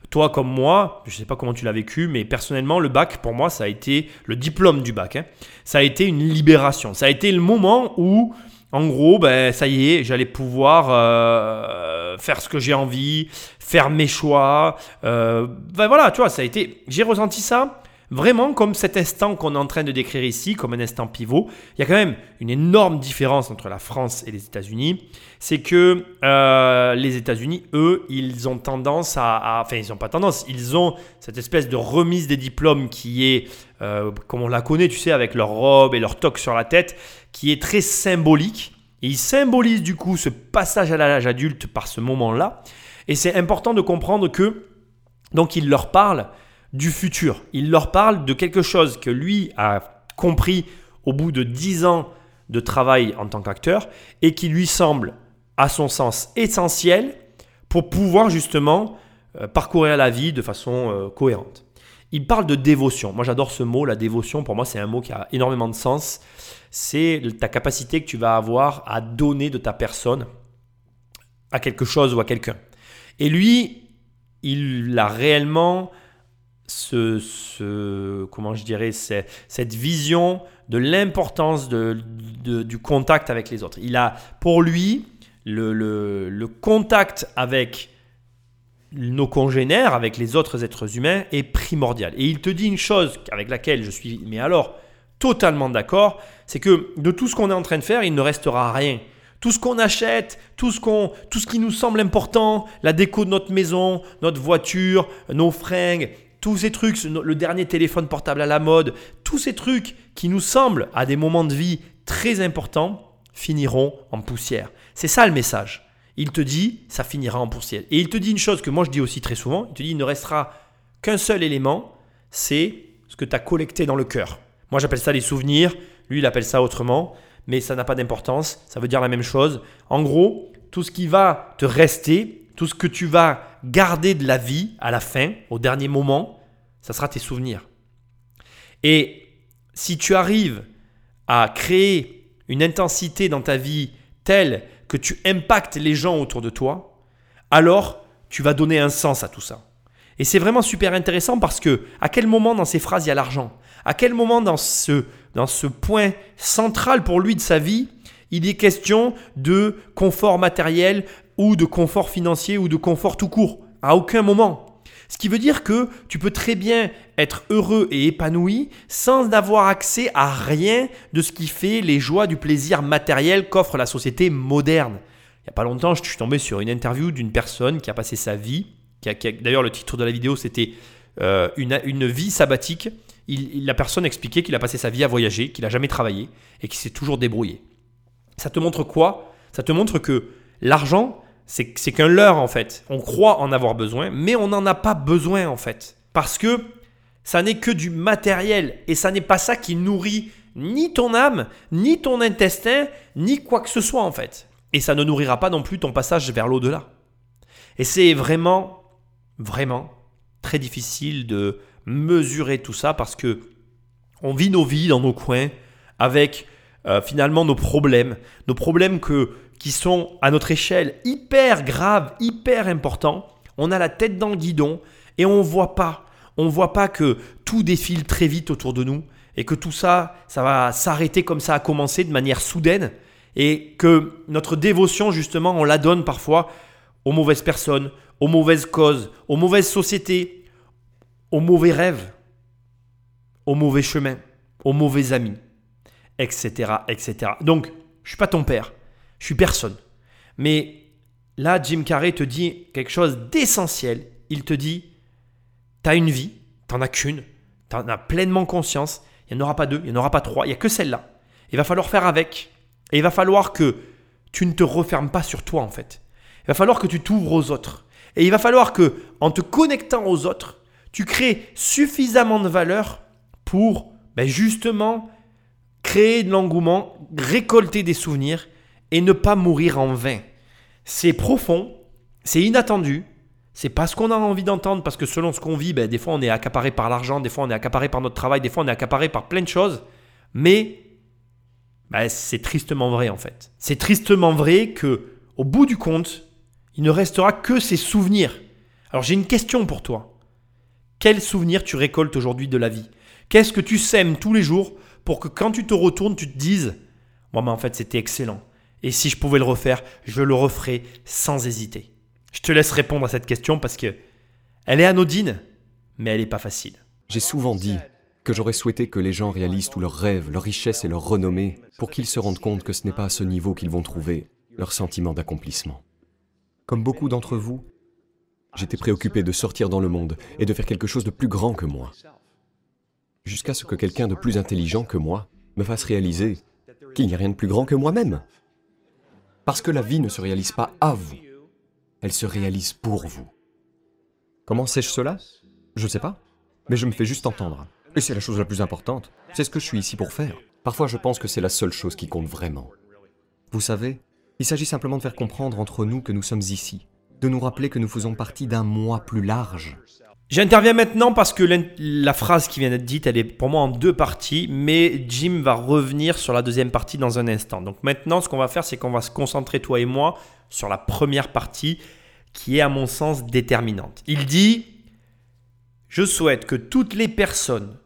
Toi comme moi, je ne sais pas comment tu l'as vécu, mais personnellement, le bac, pour moi, ça a été le diplôme du bac. Hein. Ça a été une libération. Ça a été le moment où, en gros, ben, ça y est, j'allais pouvoir euh, faire ce que j'ai envie, faire mes choix. Euh, ben voilà, tu vois, ça a été. J'ai ressenti ça Vraiment comme cet instant qu'on est en train de décrire ici, comme un instant pivot, il y a quand même une énorme différence entre la France et les États-Unis. C'est que euh, les États-Unis, eux, ils ont tendance à, Enfin, ils n'ont pas tendance, ils ont cette espèce de remise des diplômes qui est, euh, comme on la connaît, tu sais, avec leur robe et leur toque sur la tête, qui est très symbolique. Et ils symbolisent du coup ce passage à l'âge adulte par ce moment-là. Et c'est important de comprendre que, donc, ils leur parlent du futur. Il leur parle de quelque chose que lui a compris au bout de 10 ans de travail en tant qu'acteur et qui lui semble, à son sens, essentiel pour pouvoir justement euh, parcourir la vie de façon euh, cohérente. Il parle de dévotion. Moi j'adore ce mot, la dévotion, pour moi c'est un mot qui a énormément de sens. C'est ta capacité que tu vas avoir à donner de ta personne à quelque chose ou à quelqu'un. Et lui, il a réellement ce, comment je dirais, cette vision de l'importance de, du contact avec les autres. Il a, pour lui, le, le, contact avec nos congénères, avec les autres êtres humains, est primordial. Et il te dit une chose avec laquelle je suis, mais alors, totalement d'accord, c'est que de tout ce qu'on est en train de faire, il ne restera rien. Tout ce qu'on achète, tout ce, qu'on, tout ce qui nous semble important, la déco de notre maison, notre voiture, nos fringues, tous ces trucs, le dernier téléphone portable à la mode, tous ces trucs qui nous semblent à des moments de vie très importants finiront en poussière. C'est ça le message. Il te dit, ça finira en poussière. Et il te dit une chose que moi je dis aussi très souvent, il te dit, il ne restera qu'un seul élément, c'est ce que tu as collecté dans le cœur. Moi j'appelle ça les souvenirs, lui il appelle ça autrement, mais ça n'a pas d'importance, ça veut dire la même chose. En gros, tout ce qui va te rester, tout ce que tu vas garder de la vie à la fin, au dernier moment, ça sera tes souvenirs. Et si tu arrives à créer une intensité dans ta vie telle que tu impactes les gens autour de toi, alors tu vas donner un sens à tout ça. Et c'est vraiment super intéressant parce que à quel moment dans ces phrases il y a l'argent? À quel moment dans ce, dans ce point central pour lui de sa vie, il est question de confort matériel, ou de confort financier ou de confort tout court. À aucun moment. Ce qui veut dire que tu peux très bien être heureux et épanoui sans avoir accès à rien de ce qui fait les joies du plaisir matériel qu'offre la société moderne. Il n'y a pas longtemps, je suis tombé sur une interview d'une personne qui a passé sa vie, qui d'ailleurs le titre de la vidéo c'était euh, une, vie sabbatique. la personne expliquait qu'il a passé sa vie à voyager, qu'il n'a jamais travaillé et qu'il s'est toujours débrouillé. Ça te montre quoi? Ça te montre que l'argent, c'est qu'un leurre en fait. On croit en avoir besoin, mais on n'en a pas besoin en fait. Parce que ça n'est que du matériel et ça n'est pas ça qui nourrit ni ton âme, ni ton intestin, ni quoi que ce soit en fait. Et ça ne nourrira pas non plus ton passage vers l'au-delà. Et c'est vraiment, vraiment très difficile de mesurer tout ça parce que on vit nos vies dans nos coins avec euh, finalement nos problèmes, nos problèmes que qui sont à notre échelle hyper graves, hyper importants. On a la tête dans le guidon et on ne voit pas. On voit pas que tout défile très vite autour de nous et que tout ça, ça va s'arrêter comme ça a commencé de manière soudaine et que notre dévotion, justement, on la donne parfois aux mauvaises personnes, aux mauvaises causes, aux mauvaises sociétés, aux mauvais rêves, aux mauvais chemins, aux mauvais amis, etc. etc. Donc, je suis pas ton père. Je suis personne. Mais là, Jim Carrey te dit quelque chose d'essentiel. Il te dit, tu as une vie, T'en as qu'une, t'en as pleinement conscience. Il n'y en aura pas deux, il n'y en aura pas trois, il n'y a que celle-là. Il va falloir faire avec. Et il va falloir que tu ne te refermes pas sur toi en fait. Il va falloir que tu t'ouvres aux autres. Et il va falloir que, en te connectant aux autres, tu crées suffisamment de valeur pour ben, justement créer de l'engouement, récolter des souvenirs et ne pas mourir en vain. C'est profond, c'est inattendu, c'est pas ce qu'on a envie d'entendre parce que selon ce qu'on vit, ben, des fois on est accaparé par l'argent, des fois on est accaparé par notre travail, des fois on est accaparé par plein de choses. Mais ben, c'est tristement vrai en fait. C'est tristement vrai que au bout du compte, il ne restera que ces souvenirs. Alors j'ai une question pour toi. Quels souvenirs tu récoltes aujourd'hui de la vie? Qu'est-ce que tu sèmes tous les jours pour que quand tu te retournes, tu te dises Moi, mais en fait, c'était excellent. Et si je pouvais le refaire, je le referais sans hésiter. Je te laisse répondre à cette question parce que elle est anodine, mais elle n'est pas facile. J'ai souvent dit que j'aurais souhaité que les gens réalisent tous leurs rêves, leur richesse et leur renommée pour qu'ils se rendent compte que ce n'est pas à ce niveau qu'ils vont trouver leur sentiment d'accomplissement. Comme beaucoup d'entre vous, j'étais préoccupé de sortir dans le monde et de faire quelque chose de plus grand que moi. Jusqu'à ce que quelqu'un de plus intelligent que moi me fasse réaliser qu'il n'y a rien de plus grand que moi-même. Parce que la vie ne se réalise pas à vous, elle se réalise pour vous. Comment sais-je cela? Je ne sais pas, mais je me fais juste entendre. Et c'est la chose la plus importante. C'est ce que je suis ici pour faire. Parfois, je pense que c'est la seule chose qui compte vraiment. Vous savez, il s'agit simplement de faire comprendre entre nous que nous sommes ici, de nous rappeler que nous faisons partie d'un moi plus large. J'interviens maintenant parce que la phrase qui vient d'être dite, elle est pour moi en deux parties, mais Jim va revenir sur la deuxième partie dans un instant. Donc maintenant, ce qu'on va faire, c'est qu'on va se concentrer, toi et moi, sur la première partie qui est à mon sens déterminante. Il dit, je souhaite que toutes les personnes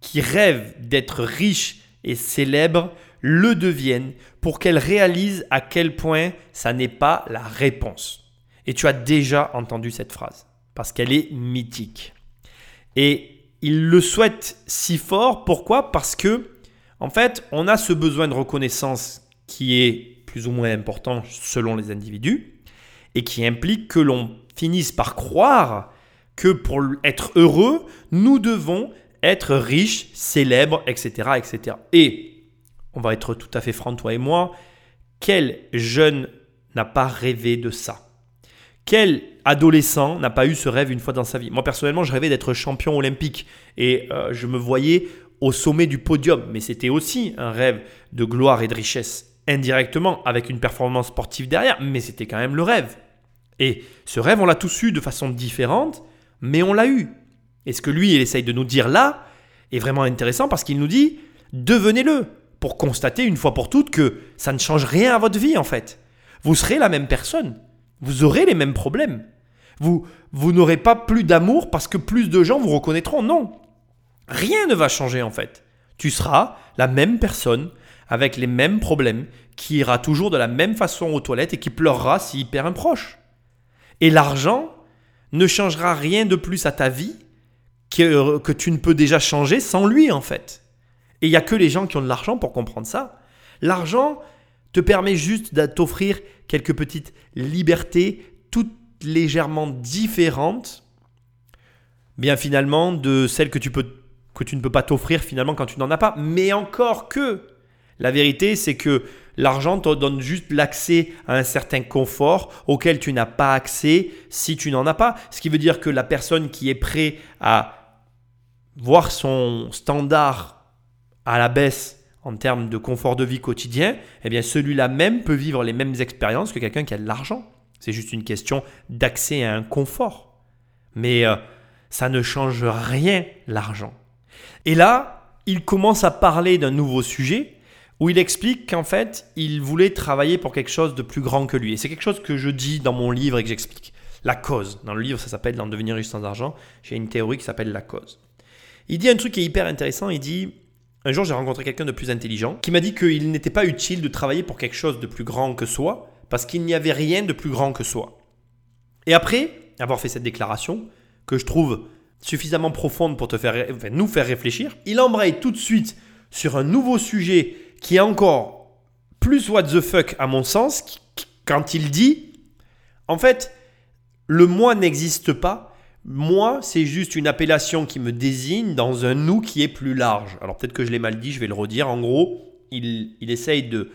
qui rêvent d'être riches et célèbres le deviennent pour qu'elles réalisent à quel point ça n'est pas la réponse. Et tu as déjà entendu cette phrase, parce qu'elle est mythique. Et il le souhaite si fort, pourquoi? Parce que, en fait, on a ce besoin de reconnaissance qui est plus ou moins important selon les individus, et qui implique que l'on finisse par croire que pour être heureux, nous devons être riches, célèbres, etc. etc. Et, on va être tout à fait franc, toi et moi, quel jeune n'a pas rêvé de ça? Quel adolescent n'a pas eu ce rêve une fois dans sa vie? Moi personnellement, je rêvais d'être champion olympique et euh, je me voyais au sommet du podium, mais c'était aussi un rêve de gloire et de richesse indirectement avec une performance sportive derrière, mais c'était quand même le rêve. Et ce rêve, on l'a tous eu de façon différente, mais on l'a eu. Et ce que lui, il essaye de nous dire là, est vraiment intéressant parce qu'il nous dit, devenez-le, pour constater une fois pour toutes que ça ne change rien à votre vie en fait. Vous serez la même personne, vous aurez les mêmes problèmes. Vous, vous n'aurez pas plus d'amour parce que plus de gens vous reconnaîtront, non. Rien ne va changer en fait. Tu seras la même personne avec les mêmes problèmes, qui ira toujours de la même façon aux toilettes et qui pleurera s'il perd un proche. Et l'argent ne changera rien de plus à ta vie que, que tu ne peux déjà changer sans lui en fait. Et il n'y a que les gens qui ont de l'argent pour comprendre ça. L'argent te permet juste de t'offrir quelques petites libertés toutes légèrement différentes, bien finalement, de celles que tu, que tu ne peux pas t'offrir finalement quand tu n'en as pas. Mais encore que, la vérité c'est que L'argent te donne juste l'accès à un certain confort auquel tu n'as pas accès si tu n'en as pas. Ce qui veut dire que la personne qui est prêt à voir son standard à la baisse en termes de confort de vie quotidien, eh bien celui-là même peut vivre les mêmes expériences que quelqu'un qui a de l'argent. C'est juste une question d'accès à un confort. Mais euh, ça ne change rien, l'argent. Et là, il commence à parler d'un nouveau sujet où il explique qu'en fait, il voulait travailler pour quelque chose de plus grand que lui. Et c'est quelque chose que je dis dans mon livre et que j'explique. La cause. Dans le livre, ça s'appelle D'en devenir riche sans argent. J'ai une théorie qui s'appelle la cause. Il dit un truc qui est hyper intéressant. Il dit Un jour, j'ai rencontré quelqu'un de plus intelligent qui m'a dit qu'il n'était pas utile de travailler pour quelque chose de plus grand que soi parce qu'il n'y avait rien de plus grand que soi. Et après avoir fait cette déclaration, que je trouve suffisamment profonde pour te faire, nous faire réfléchir, il embraye tout de suite sur un nouveau sujet qui est encore plus what the fuck à mon sens quand il dit en fait le moi n'existe pas Moi, c'est juste une appellation qui me désigne dans un nous qui est plus large. Alors peut-être que je l'ai mal dit, je vais le redire. En gros, il, il essaye de,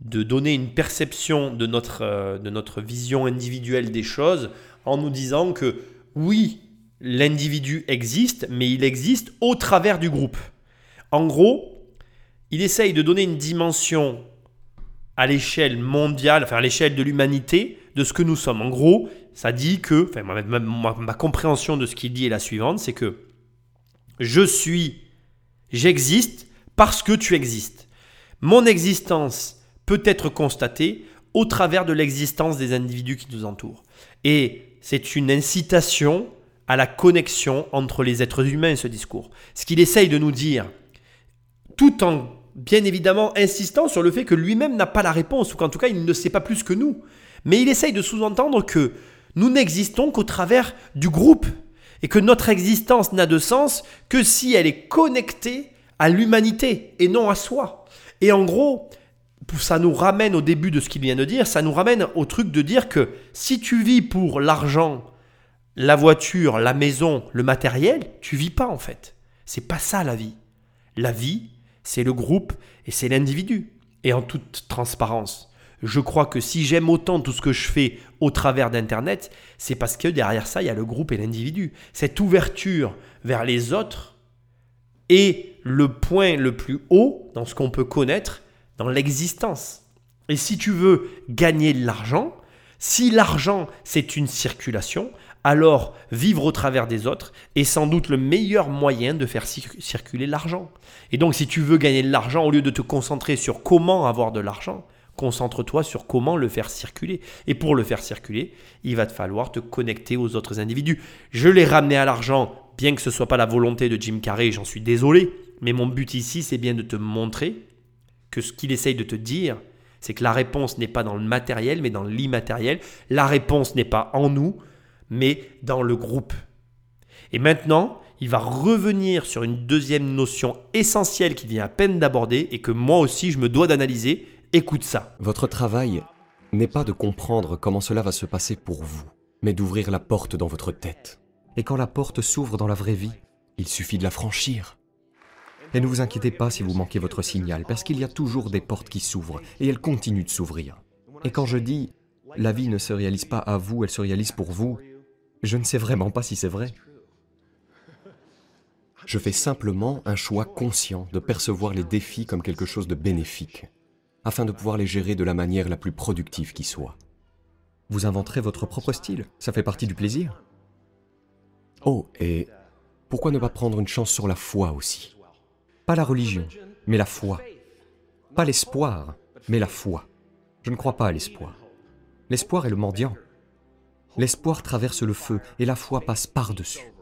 de donner une perception de notre, euh, de notre vision individuelle des choses en nous disant que oui, l'individu existe, mais il existe au travers du groupe. En gros, il essaye de donner une dimension à l'échelle mondiale, enfin à l'échelle de l'humanité, de ce que nous sommes. En gros, ça dit que, enfin, ma, compréhension de ce qu'il dit est la suivante, c'est que je suis, j'existe parce que tu existes. Mon existence peut être constatée au travers de l'existence des individus qui nous entourent. Et c'est une incitation à la connexion entre les êtres humains, ce discours. Ce qu'il essaye de nous dire, tout en bien évidemment insistant sur le fait que lui-même n'a pas la réponse, ou qu'en tout cas il ne sait pas plus que nous. Mais il essaye de sous-entendre que nous n'existons qu'au travers du groupe, et que notre existence n'a de sens que si elle est connectée à l'humanité et non à soi. Et en gros, ça nous ramène au début de ce qu'il vient de dire, ça nous ramène au truc de dire que si tu vis pour l'argent, la voiture, la maison, le matériel, tu vis pas en fait. C'est pas ça la vie. La vie, c'est le groupe et c'est l'individu. Et en toute transparence, je crois que si j'aime autant tout ce que je fais au travers d'Internet, c'est parce que derrière ça, il y a le groupe et l'individu. Cette ouverture vers les autres est le point le plus haut dans ce qu'on peut connaître dans l'existence. Et si tu veux gagner de l'argent, si l'argent c'est une circulation, alors vivre au travers des autres est sans doute le meilleur moyen de faire circuler l'argent. Et donc si tu veux gagner de l'argent, au lieu de te concentrer sur comment avoir de l'argent, concentre-toi sur comment le faire circuler. Et pour le faire circuler, il va te falloir te connecter aux autres individus. Je l'ai ramené à l'argent, bien que ce ne soit pas la volonté de Jim Carrey, j'en suis désolé, mais mon but ici, c'est bien de te montrer que ce qu'il essaye de te dire, c'est que la réponse n'est pas dans le matériel, mais dans l'immatériel. La réponse n'est pas en nous, mais dans le groupe. Et maintenant, il va revenir sur une deuxième notion essentielle qu'il vient à peine d'aborder et que moi aussi je me dois d'analyser. Écoute ça. Votre travail n'est pas de comprendre comment cela va se passer pour vous, mais d'ouvrir la porte dans votre tête. Et quand la porte s'ouvre dans la vraie vie, il suffit de la franchir. Et ne vous inquiétez pas si vous manquez votre signal, parce qu'il y a toujours des portes qui s'ouvrent, et elles continuent de s'ouvrir. Et quand je dis ⁇ la vie ne se réalise pas à vous, elle se réalise pour vous ⁇ je ne sais vraiment pas si c'est vrai. Je fais simplement un choix conscient de percevoir les défis comme quelque chose de bénéfique, afin de pouvoir les gérer de la manière la plus productive qui soit. Vous inventerez votre propre style, ça fait partie du plaisir. Oh, et pourquoi ne pas prendre une chance sur la foi aussi? Pas la religion, mais la foi. Pas l'espoir, mais la foi. Je ne crois pas à l'espoir. L'espoir est le mendiant. L'espoir traverse le feu et la foi passe par-dessus.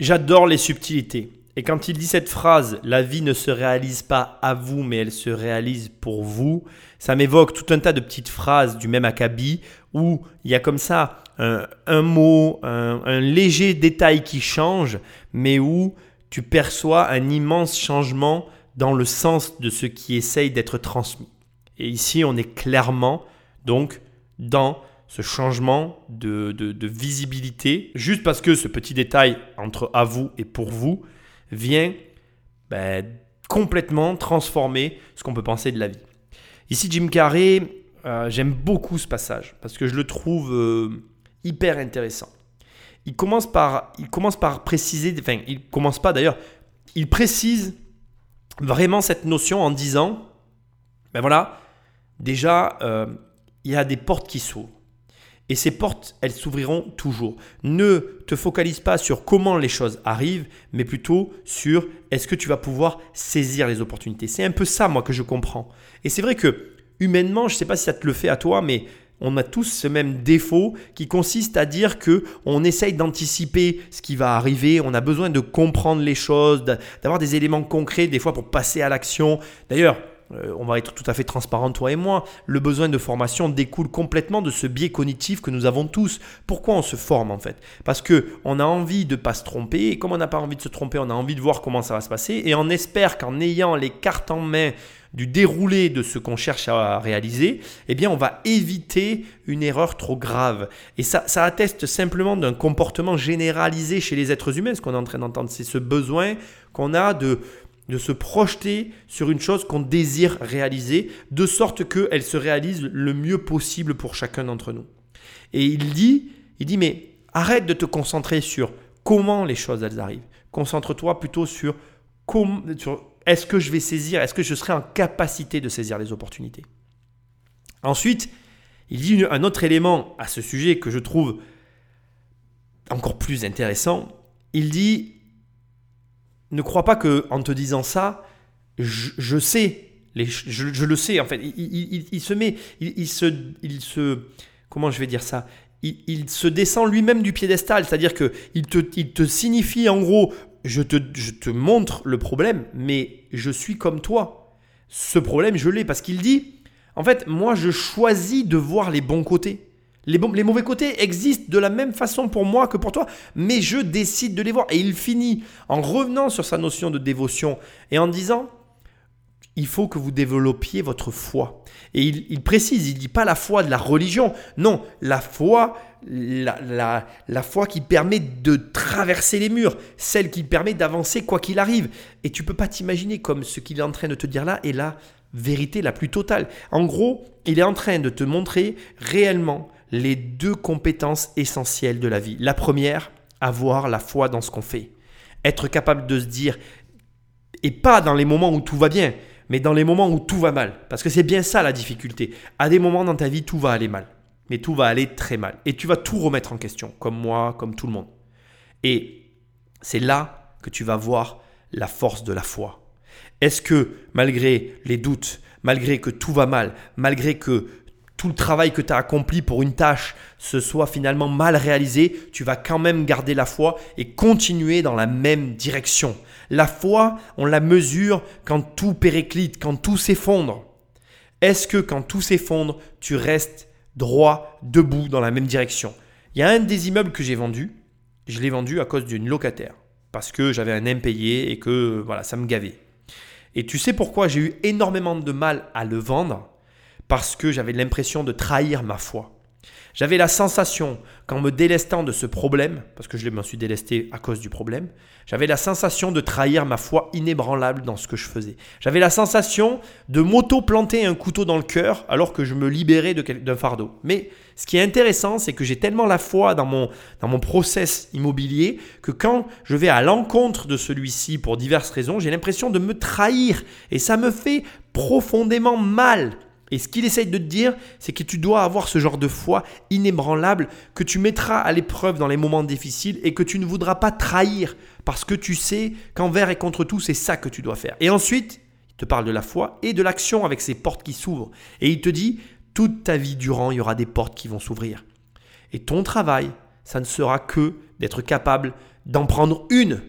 J'adore les subtilités. Et quand il dit cette phrase, la vie ne se réalise pas à vous, mais elle se réalise pour vous, ça m'évoque tout un tas de petites phrases du même acabit où il y a comme ça un, mot, un, léger détail qui change, mais où tu perçois un immense changement dans le sens de ce qui essaye d'être transmis. Et ici, on est clairement donc dans ce changement de, visibilité, juste parce que ce petit détail entre à vous et pour vous vient ben, complètement transformer ce qu'on peut penser de la vie. Ici, Jim Carrey, euh, j'aime beaucoup ce passage parce que je le trouve euh, hyper intéressant. Il commence par, il commence par préciser, enfin, il commence pas d'ailleurs, il précise vraiment cette notion en disant, ben voilà, déjà, euh, il y a des portes qui s'ouvrent. Et ces portes, elles s'ouvriront toujours. Ne te focalise pas sur comment les choses arrivent, mais plutôt sur est-ce que tu vas pouvoir saisir les opportunités. C'est un peu ça, moi, que je comprends. Et c'est vrai que, humainement, je ne sais pas si ça te le fait à toi, mais on a tous ce même défaut qui consiste à dire que on essaye d'anticiper ce qui va arriver, on a besoin de comprendre les choses, d'avoir des éléments concrets des fois pour passer à l'action. D'ailleurs, on va être tout à fait transparent, toi et moi, le besoin de formation découle complètement de ce biais cognitif que nous avons tous. Pourquoi on se forme en fait? Parce que on a envie de ne pas se tromper, et comme on n'a pas envie de se tromper, on a envie de voir comment ça va se passer, et on espère qu'en ayant les cartes en main du déroulé de ce qu'on cherche à réaliser, eh bien on va éviter une erreur trop grave. Et ça, ça atteste simplement d'un comportement généralisé chez les êtres humains, ce qu'on est en train d'entendre, c'est ce besoin qu'on a de de se projeter sur une chose qu'on désire réaliser, de sorte qu'elle se réalise le mieux possible pour chacun d'entre nous. Et il dit, il dit, mais arrête de te concentrer sur comment les choses arrivent. Concentre-toi plutôt sur, sur est-ce que je vais saisir, est-ce que je serai en capacité de saisir les opportunités. Ensuite, il dit un autre élément à ce sujet que je trouve encore plus intéressant. Il dit ne crois pas que en te disant ça, je, sais, je, le sais en fait. Il, se met, il, se, il se, comment je vais dire ça? Il, se descend lui-même du piédestal, c'est-à-dire que il te, il te signifie en gros, je te, je te montre le problème, mais je suis comme toi. Ce problème, je l'ai parce qu'il dit, en fait, moi, je choisis de voir les bons côtés. Les, mauvais côtés existent de la même façon pour moi que pour toi, mais je décide de les voir. Et il finit en revenant sur sa notion de dévotion et en disant, il faut que vous développiez votre foi. Et il, précise, il ne dit pas la foi de la religion, non, la foi, la, la foi qui permet de traverser les murs, celle qui permet d'avancer quoi qu'il arrive. Et tu peux pas t'imaginer comme ce qu'il est en train de te dire là est la vérité la plus totale. En gros, il est en train de te montrer réellement les deux compétences essentielles de la vie. La première, avoir la foi dans ce qu'on fait. Être capable de se dire, et pas dans les moments où tout va bien, mais dans les moments où tout va mal. Parce que c'est bien ça la difficulté. À des moments dans ta vie, tout va aller mal. Mais tout va aller très mal. Et tu vas tout remettre en question, comme moi, comme tout le monde. Et c'est là que tu vas voir la force de la foi. Est-ce que malgré les doutes, malgré que tout va mal, malgré que tout le travail que tu as accompli pour une tâche se soit finalement mal réalisé, tu vas quand même garder la foi et continuer dans la même direction. La foi, on la mesure quand tout périclite, quand tout s'effondre. Est-ce que quand tout s'effondre, tu restes droit, debout, dans la même direction? Il y a un des immeubles que j'ai vendu, je l'ai vendu à cause d'une locataire, parce que j'avais un impayé et que voilà, ça me gavait. Et tu sais pourquoi j'ai eu énormément de mal à le vendre? Parce que j'avais l'impression de trahir ma foi. J'avais la sensation, qu'en me délestant de ce problème, parce que je me suis délesté à cause du problème, j'avais la sensation de trahir ma foi inébranlable dans ce que je faisais. J'avais la sensation de m'auto-planter un couteau dans le cœur alors que je me libérais d'un fardeau. Mais ce qui est intéressant, c'est que j'ai tellement la foi dans mon, dans mon process immobilier que quand je vais à l'encontre de celui-ci pour diverses raisons, j'ai l'impression de me trahir. Et ça me fait profondément mal. Et ce qu'il essaye de te dire, c'est que tu dois avoir ce genre de foi inébranlable que tu mettras à l'épreuve dans les moments difficiles et que tu ne voudras pas trahir parce que tu sais qu'envers et contre tout, c'est ça que tu dois faire. Et ensuite, il te parle de la foi et de l'action avec ces portes qui s'ouvrent. Et il te dit, toute ta vie durant, il y aura des portes qui vont s'ouvrir. Et ton travail, ça ne sera que d'être capable d'en prendre une.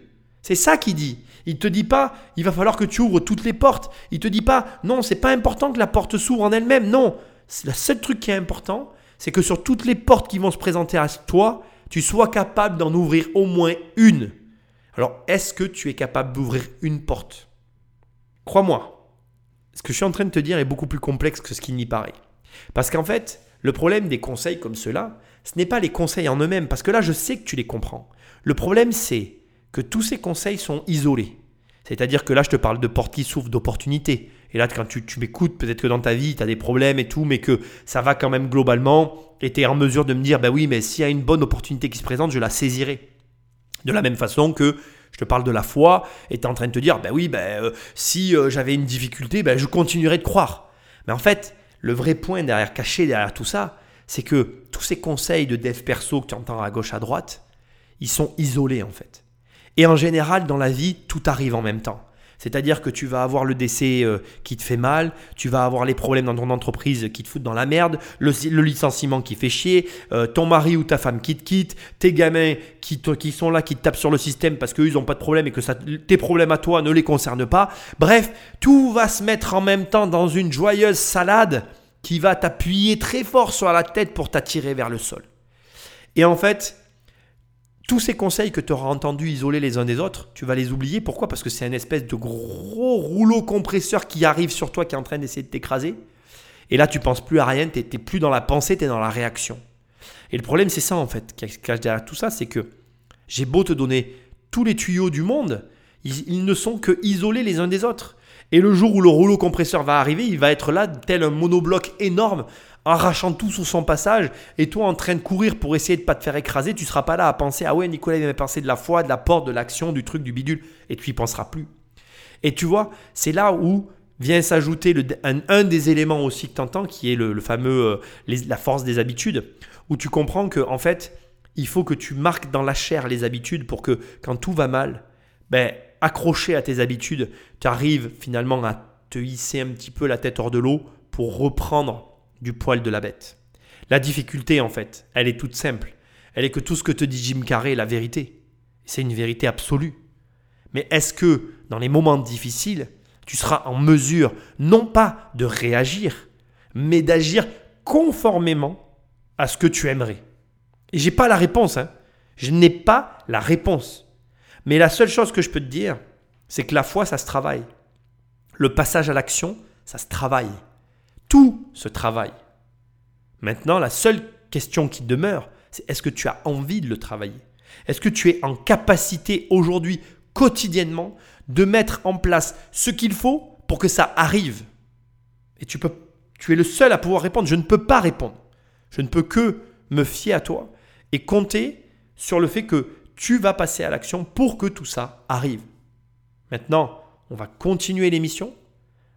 C'est ça qu'il dit. Il te dit pas, il va falloir que tu ouvres toutes les portes. Il te dit pas, non, c'est pas important que la porte s'ouvre en elle-même. Non, le seul truc qui est important, c'est que sur toutes les portes qui vont se présenter à toi, tu sois capable d'en ouvrir au moins une. Alors, est-ce que tu es capable d'ouvrir une porte? Crois-moi, ce que je suis en train de te dire est beaucoup plus complexe que ce qu'il n'y paraît. Parce qu'en fait, le problème des conseils comme cela, ce n'est pas les conseils en eux-mêmes, parce que là, je sais que tu les comprends. Le problème, c'est que tous ces conseils sont isolés. C'est-à-dire que là, je te parle de portes qui s'ouvrent, d'opportunités. Et là, quand tu, m'écoutes, peut-être que dans ta vie, tu as des problèmes et tout, mais que ça va quand même globalement, et tu es en mesure de me dire, bah oui, mais s'il y a une bonne opportunité qui se présente, je la saisirai. De la même façon que je te parle de la foi, et tu es en train de te dire, bah oui, euh, si euh, j'avais une difficulté, bah, je continuerai de croire. Mais en fait, le vrai point derrière, caché derrière tout ça, c'est que tous ces conseils de dev perso que tu entends à gauche, à droite, ils sont isolés en fait. Et en général, dans la vie, tout arrive en même temps. C'est-à-dire que tu vas avoir le décès euh, qui te fait mal, tu vas avoir les problèmes dans ton entreprise qui te foutent dans la merde, le, licenciement qui fait chier, euh, ton mari ou ta femme qui te quitte, tes gamins qui, sont là, qui te tapent sur le système parce qu'eux, ils n'ont pas de problème et que tes problèmes à toi ne les concernent pas. Bref, tout va se mettre en même temps dans une joyeuse salade qui va t'appuyer très fort sur la tête pour t'attirer vers le sol. Et en fait, tous ces conseils que tu auras entendus isoler les uns des autres, tu vas les oublier. Pourquoi? Parce que c'est un espèce de gros rouleau compresseur qui arrive sur toi, qui est en train d'essayer de t'écraser. Et là, tu penses plus à rien, tu n'es plus dans la pensée, tu es dans la réaction. Et le problème, c'est ça en fait, qui cache derrière tout ça, c'est que j'ai beau te donner tous les tuyaux du monde, ils, ne sont que isolés les uns des autres. Et le jour où le rouleau compresseur va arriver, il va être là, tel un monobloc énorme, arrachant tout sur son passage, et toi en train de courir pour essayer de pas te faire écraser, tu seras pas là à penser ah ouais Nicolas il avait pensé de la foi, de la porte, de l'action, du truc, du bidule, et tu y penseras plus. Et tu vois, c'est là où vient s'ajouter un, des éléments aussi que tu entends, qui est le, fameux euh, la force des habitudes, où tu comprends que en fait il faut que tu marques dans la chair les habitudes pour que quand tout va mal, ben accroché à tes habitudes, tu arrives finalement à te hisser un petit peu la tête hors de l'eau pour reprendre du poil de la bête. La difficulté, en fait, elle est toute simple. Elle est que tout ce que te dit Jim Carrey est la vérité. C'est une vérité absolue. Mais est-ce que, dans les moments difficiles, tu seras en mesure, non pas de réagir, mais d'agir conformément à ce que tu aimerais? Et j'ai pas la réponse. Hein. Je n'ai pas la réponse. Mais la seule chose que je peux te dire, c'est que la foi, ça se travaille. Le passage à l'action, ça se travaille. Tout se travaille. Maintenant, la seule question qui demeure, c'est est-ce que tu as envie de le travailler? Est-ce que tu es en capacité aujourd'hui, quotidiennement, de mettre en place ce qu'il faut pour que ça arrive? Et tu, tu es le seul à pouvoir répondre. Je ne peux pas répondre. Je ne peux que me fier à toi et compter sur le fait que tu vas passer à l'action pour que tout ça arrive. Maintenant, on va continuer l'émission,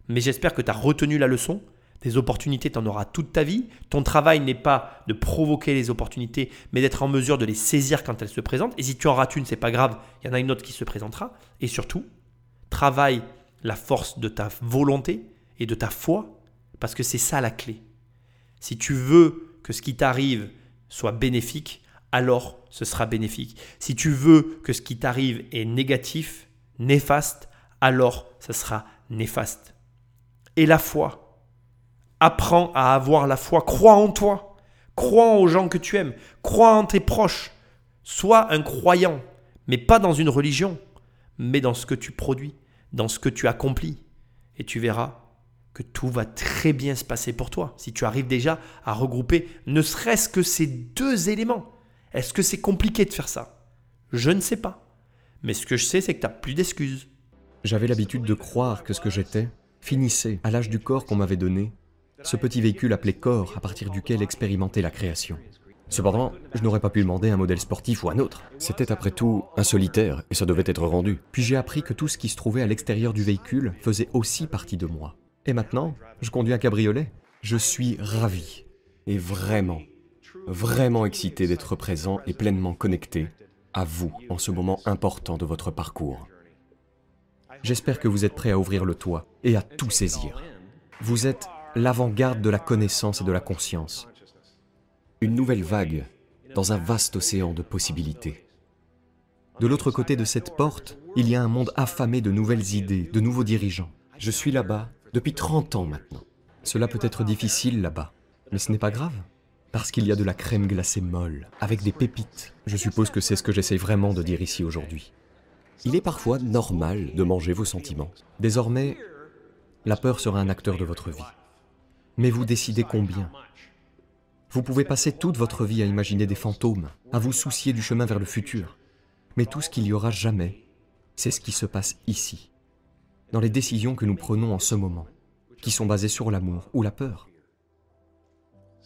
mais j'espère que tu as retenu la leçon des opportunités, tu en auras toute ta vie. Ton travail n'est pas de provoquer les opportunités, mais d'être en mesure de les saisir quand elles se présentent. Et si tu en rates une, c'est pas grave, il y en a une autre qui se présentera. Et surtout, travaille la force de ta volonté et de ta foi, parce que c'est ça la clé. Si tu veux que ce qui t'arrive soit bénéfique, alors ce sera bénéfique. Si tu veux que ce qui t'arrive est négatif, néfaste, alors ce sera néfaste. Et la foi, Apprends à avoir la foi. Crois en toi. Crois aux gens que tu aimes. Crois en tes proches. Sois un croyant, mais pas dans une religion, mais dans ce que tu produis, dans ce que tu accomplis. Et tu verras que tout va très bien se passer pour toi si tu arrives déjà à regrouper ne serait-ce que ces deux éléments. Est-ce que c'est compliqué de faire ça? Je ne sais pas. Mais ce que je sais, c'est que tu n'as plus d'excuses. J'avais l'habitude de croire que ce que j'étais finissait à l'âge du corps qu'on m'avait donné ce petit véhicule appelé corps à partir duquel expérimenter la création. Cependant, je n'aurais pas pu demander un modèle sportif ou un autre. C'était après tout un solitaire et ça devait être rendu. Puis j'ai appris que tout ce qui se trouvait à l'extérieur du véhicule faisait aussi partie de moi. Et maintenant, je conduis un cabriolet. Je suis ravi et vraiment, vraiment excité d'être présent et pleinement connecté à vous en ce moment important de votre parcours. J'espère que vous êtes prêts à ouvrir le toit et à tout saisir. Vous êtes l'avant-garde de la connaissance et de la conscience. Une nouvelle vague dans un vaste océan de possibilités. De l'autre côté de cette porte, il y a un monde affamé de nouvelles idées, de nouveaux dirigeants. Je suis là-bas depuis 30 ans maintenant. Cela peut être difficile là-bas, mais ce n'est pas grave, parce qu'il y a de la crème glacée molle, avec des pépites. Je suppose que c'est ce que j'essaie vraiment de dire ici aujourd'hui. Il est parfois normal de manger vos sentiments. Désormais, la peur sera un acteur de votre vie mais vous décidez combien. Vous pouvez passer toute votre vie à imaginer des fantômes, à vous soucier du chemin vers le futur, mais tout ce qu'il y aura jamais, c'est ce qui se passe ici, dans les décisions que nous prenons en ce moment, qui sont basées sur l'amour ou la peur.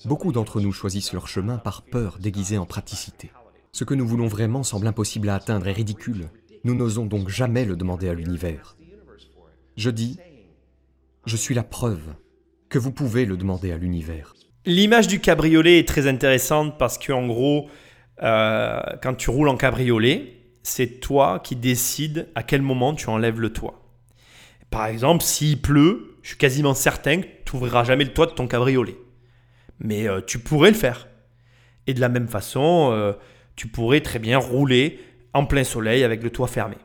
Beaucoup d'entre nous choisissent leur chemin par peur déguisée en praticité. Ce que nous voulons vraiment semble impossible à atteindre et ridicule. Nous n'osons donc jamais le demander à l'univers. Je dis, je suis la preuve que vous pouvez le demander à l'univers. L'image du cabriolet est très intéressante parce qu'en gros, euh, quand tu roules en cabriolet, c'est toi qui décides à quel moment tu enlèves le toit. Par exemple, s'il pleut, je suis quasiment certain que tu n'ouvriras jamais le toit de ton cabriolet. Mais euh, tu pourrais le faire. Et de la même façon, euh, tu pourrais très bien rouler en plein soleil avec le toit fermé.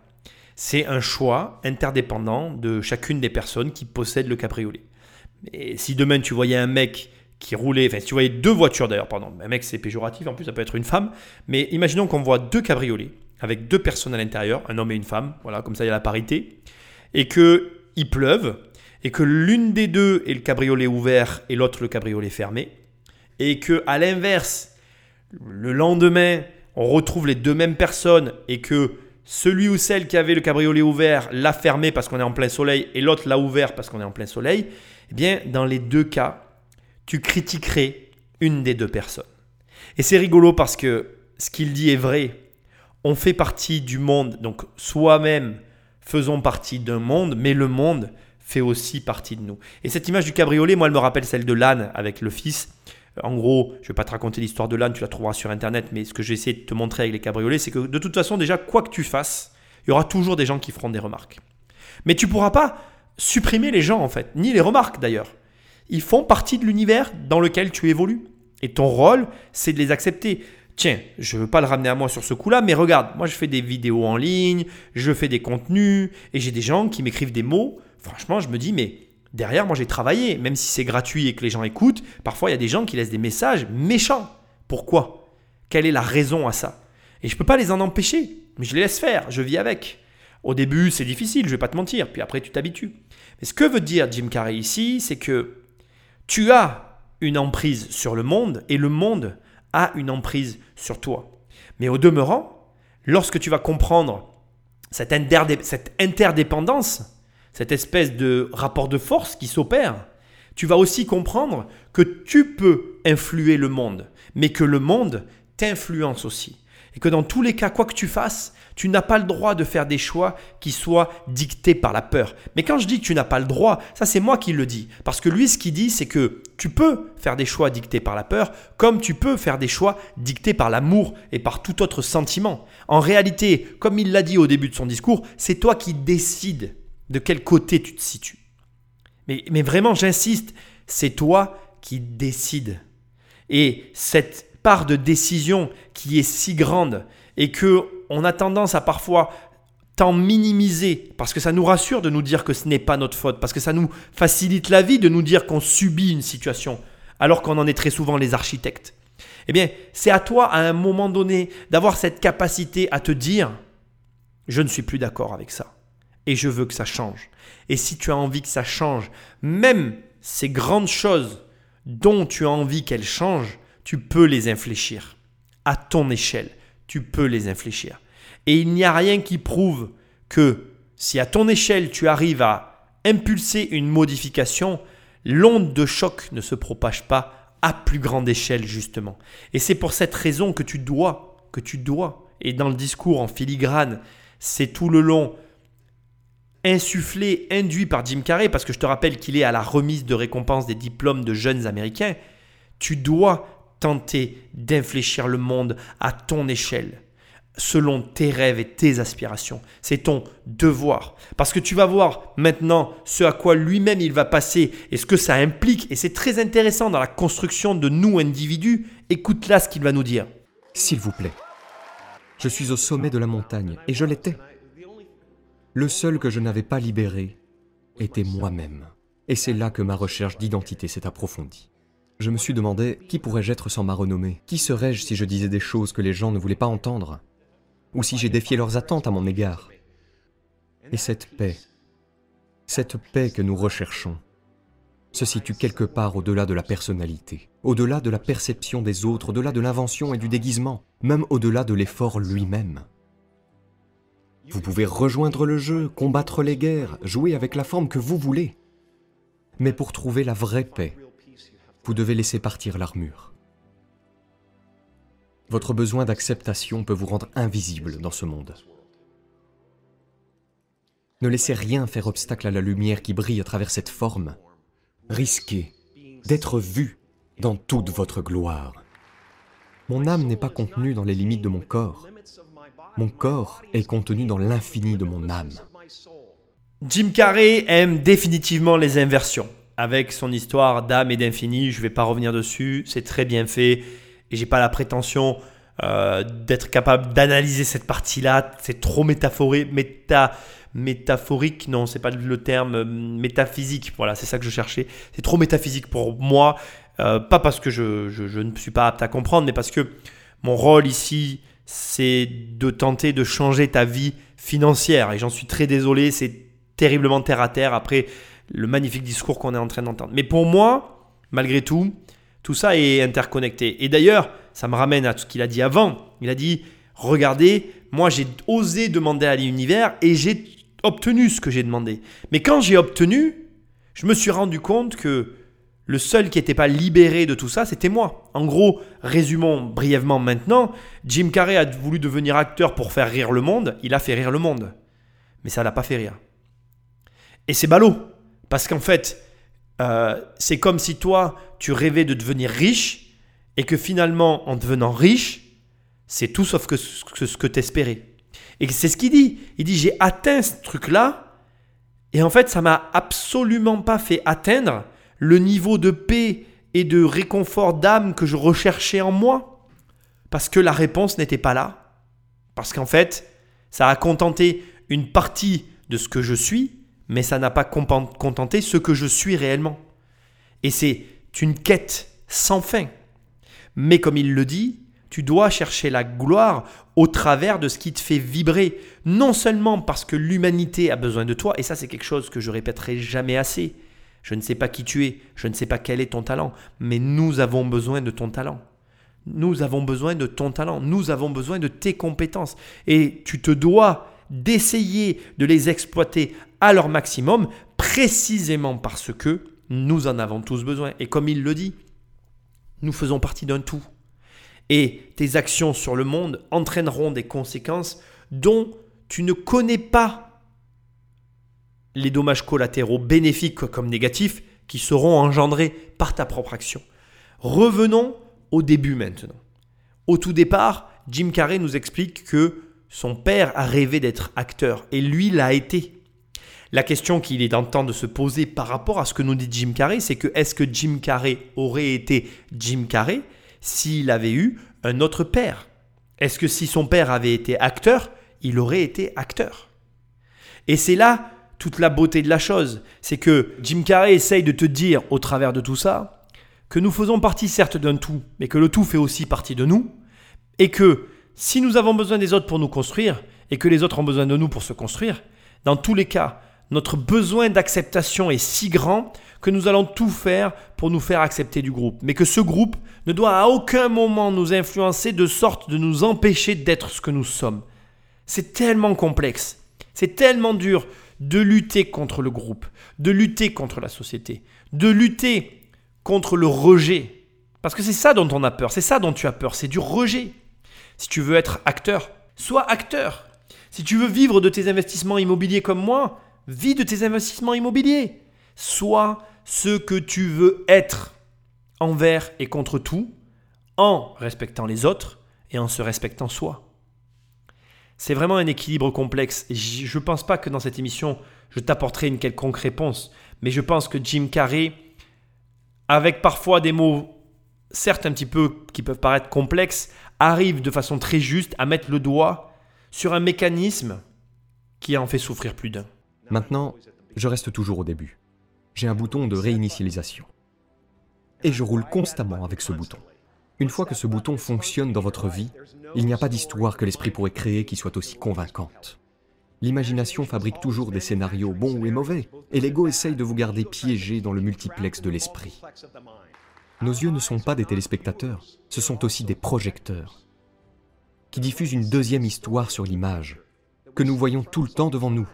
C'est un choix interdépendant de chacune des personnes qui possèdent le cabriolet. Et si demain tu voyais un mec qui roulait, enfin si tu voyais deux voitures d'ailleurs, pardon, un mec c'est péjoratif, en plus ça peut être une femme, mais imaginons qu'on voit deux cabriolets avec deux personnes à l'intérieur, un homme et une femme, voilà, comme ça il y a la parité, et que il pleuve, et que l'une des deux est le cabriolet ouvert et l'autre le cabriolet fermé, et que à l'inverse, le lendemain, on retrouve les deux mêmes personnes et que celui ou celle qui avait le cabriolet ouvert l'a fermé parce qu'on est en plein soleil et l'autre l'a ouvert parce qu'on est en plein soleil, eh bien, dans les deux cas, tu critiquerais une des deux personnes. Et c'est rigolo parce que ce qu'il dit est vrai. On fait partie du monde, donc soi-même faisons partie d'un monde, mais le monde fait aussi partie de nous. Et cette image du cabriolet, moi, elle me rappelle celle de l'âne avec le fils. En gros, je ne vais pas te raconter l'histoire de l'âne, tu la trouveras sur Internet, mais ce que j'ai essayé de te montrer avec les cabriolets, c'est que de toute façon, déjà, quoi que tu fasses, il y aura toujours des gens qui feront des remarques. Mais tu pourras pas supprimer les gens, en fait, ni les remarques d'ailleurs. Ils font partie de l'univers dans lequel tu évolues. Et ton rôle, c'est de les accepter. Tiens, je ne veux pas le ramener à moi sur ce coup-là, mais regarde, moi je fais des vidéos en ligne, je fais des contenus, et j'ai des gens qui m'écrivent des mots. Franchement, je me dis, mais derrière, moi j'ai travaillé, même si c'est gratuit et que les gens écoutent, parfois il y a des gens qui laissent des messages méchants. Pourquoi? Quelle est la raison à ça? Et je ne peux pas les en empêcher, mais je les laisse faire, je vis avec. Au début, c'est difficile, je vais pas te mentir, puis après tu t'habitues. Mais ce que veut dire Jim Carrey ici, c'est que tu as une emprise sur le monde et le monde a une emprise sur toi. Mais au demeurant, lorsque tu vas comprendre cette, interdépendance, cette espèce de rapport de force qui s'opère, tu vas aussi comprendre que tu peux influer le monde, mais que le monde t'influence aussi. Et que dans tous les cas, quoi que tu fasses, tu n'as pas le droit de faire des choix qui soient dictés par la peur. Mais quand je dis que tu n'as pas le droit, ça c'est moi qui le dis. Parce que lui, ce qu'il dit, c'est que tu peux faire des choix dictés par la peur, comme tu peux faire des choix dictés par l'amour et par tout autre sentiment. En réalité, comme il l'a dit au début de son discours, c'est toi qui décides de quel côté tu te situes. Mais, mais vraiment, j'insiste, c'est toi qui décides. Et cette de décision qui est si grande et que on a tendance à parfois t'en minimiser parce que ça nous rassure de nous dire que ce n'est pas notre faute, parce que ça nous facilite la vie de nous dire qu'on subit une situation alors qu'on en est très souvent les architectes. Eh bien, c'est à toi à un moment donné d'avoir cette capacité à te dire je ne suis plus d'accord avec ça et je veux que ça change. Et si tu as envie que ça change, même ces grandes choses dont tu as envie qu'elles changent, tu peux les infléchir. À ton échelle, tu peux les infléchir. Et il n'y a rien qui prouve que si à ton échelle tu arrives à impulser une modification, l'onde de choc ne se propage pas à plus grande échelle justement. Et c'est pour cette raison que tu dois, que tu dois, et dans le discours en filigrane, c'est tout le long insufflé, induit par Jim Carrey, parce que je te rappelle qu'il est à la remise de récompense des diplômes de jeunes Américains, tu dois tenter d'infléchir le monde à ton échelle, selon tes rêves et tes aspirations. C'est ton devoir. Parce que tu vas voir maintenant ce à quoi lui-même il va passer et ce que ça implique. Et c'est très intéressant dans la construction de nous individus. Écoute là ce qu'il va nous dire. S'il vous plaît, je suis au sommet de la montagne et je l'étais. Le seul que je n'avais pas libéré était moi-même. Et c'est là que ma recherche d'identité s'est approfondie. Je me suis demandé qui pourrais-je être sans ma renommée? Qui serais-je si je disais des choses que les gens ne voulaient pas entendre? Ou si j'ai défié leurs attentes à mon égard? Et cette paix, cette paix que nous recherchons, se situe quelque part au-delà de la personnalité, au-delà de la perception des autres, au-delà de l'invention et du déguisement, même au-delà de l'effort lui-même. Vous pouvez rejoindre le jeu, combattre les guerres, jouer avec la forme que vous voulez. Mais pour trouver la vraie paix, vous devez laisser partir l'armure. Votre besoin d'acceptation peut vous rendre invisible dans ce monde. Ne laissez rien faire obstacle à la lumière qui brille à travers cette forme. Risquez d'être vu dans toute votre gloire. Mon âme n'est pas contenue dans les limites de mon corps. Mon corps est contenu dans l'infini de mon âme. Jim Carrey aime définitivement les inversions. Avec son histoire d'âme et d'infini, je ne vais pas revenir dessus, c'est très bien fait et j'ai pas la prétention euh, d'être capable d'analyser cette partie-là. C'est trop métaphorique, méta, métaphorique, non, c'est pas le terme euh, métaphysique. Voilà, c'est ça que je cherchais. C'est trop métaphysique pour moi, euh, pas parce que je, je, ne suis pas apte à comprendre, mais parce que mon rôle ici, c'est de tenter de changer ta vie financière. Et j'en suis très désolé, c'est terriblement terre à terre après le magnifique discours qu'on est en train d'entendre. Mais pour moi, malgré tout, tout ça est interconnecté. Et d'ailleurs, ça me ramène à ce qu'il a dit avant. Il a dit, regardez, moi j'ai osé demander à l'univers et j'ai obtenu ce que j'ai demandé. Mais quand j'ai obtenu, je me suis rendu compte que le seul qui n'était pas libéré de tout ça, c'était moi. En gros, résumons brièvement maintenant, Jim Carrey a voulu devenir acteur pour faire rire le monde, il a fait rire le monde. Mais ça l'a pas fait rire. Et c'est ballot, parce qu'en fait, euh, c'est comme si toi, tu rêvais de devenir riche et que finalement, en devenant riche, c'est tout sauf que ce que tu espérais. Et c'est ce qu'il dit. Il dit, j'ai atteint ce truc-là et en fait, ça m'a absolument pas fait atteindre le niveau de paix et de réconfort d'âme que je recherchais en moi. Parce que la réponse n'était pas là. Parce qu'en fait, ça a contenté une partie de ce que je suis, mais ça n'a pas contenté ce que je suis réellement. Et c'est une quête sans fin. Mais comme il le dit, tu dois chercher la gloire au travers de ce qui te fait vibrer, non seulement parce que l'humanité a besoin de toi, et ça c'est quelque chose que je répéterai jamais assez. Je ne sais pas qui tu es, je ne sais pas quel est ton talent, mais nous avons besoin de ton talent. Nous avons besoin de ton talent, nous avons besoin de tes compétences. Et tu te dois d'essayer de les exploiter à leur maximum, précisément parce que nous en avons tous besoin. Et comme il le dit, nous faisons partie d'un tout. Et tes actions sur le monde entraîneront des conséquences dont tu ne connais pas les dommages collatéraux bénéfiques comme négatifs qui seront engendrés par ta propre action. Revenons au début maintenant. Au tout départ, Jim Carrey nous explique que son père a rêvé d'être acteur et lui l'a été. La question qu'il est en temps de se poser par rapport à ce que nous dit Jim Carrey, c'est que est-ce que Jim Carrey aurait été Jim Carrey s'il avait eu un autre père? Est-ce que si son père avait été acteur, il aurait été acteur? Et c'est là toute la beauté de la chose, c'est que Jim Carrey essaye de te dire au travers de tout ça que nous faisons partie certes d'un tout, mais que le tout fait aussi partie de nous, et que si nous avons besoin des autres pour nous construire, et que les autres ont besoin de nous pour se construire, dans tous les cas, notre besoin d'acceptation est si grand que nous allons tout faire pour nous faire accepter du groupe. Mais que ce groupe ne doit à aucun moment nous influencer de sorte de nous empêcher d'être ce que nous sommes. C'est tellement complexe, c'est tellement dur de lutter contre le groupe, de lutter contre la société, de lutter contre le rejet. Parce que c'est ça dont on a peur, c'est ça dont tu as peur, c'est du rejet. Si tu veux être acteur, sois acteur. Si tu veux vivre de tes investissements immobiliers comme moi, Vis de tes investissements immobiliers. Sois ce que tu veux être envers et contre tout, en respectant les autres et en se respectant soi. C'est vraiment un équilibre complexe. Je ne pense pas que dans cette émission, je t'apporterai une quelconque réponse, mais je pense que Jim Carrey, avec parfois des mots, certes un petit peu qui peuvent paraître complexes, arrive de façon très juste à mettre le doigt sur un mécanisme qui en fait souffrir plus d'un. Maintenant, je reste toujours au début. J'ai un bouton de réinitialisation. Et je roule constamment avec ce bouton. Une fois que ce bouton fonctionne dans votre vie, il n'y a pas d'histoire que l'esprit pourrait créer qui soit aussi convaincante. L'imagination fabrique toujours des scénarios bons et mauvais, et l'ego essaye de vous garder piégé dans le multiplex de l'esprit. Nos yeux ne sont pas des téléspectateurs, ce sont aussi des projecteurs, qui diffusent une deuxième histoire sur l'image, que nous voyons tout le temps devant nous,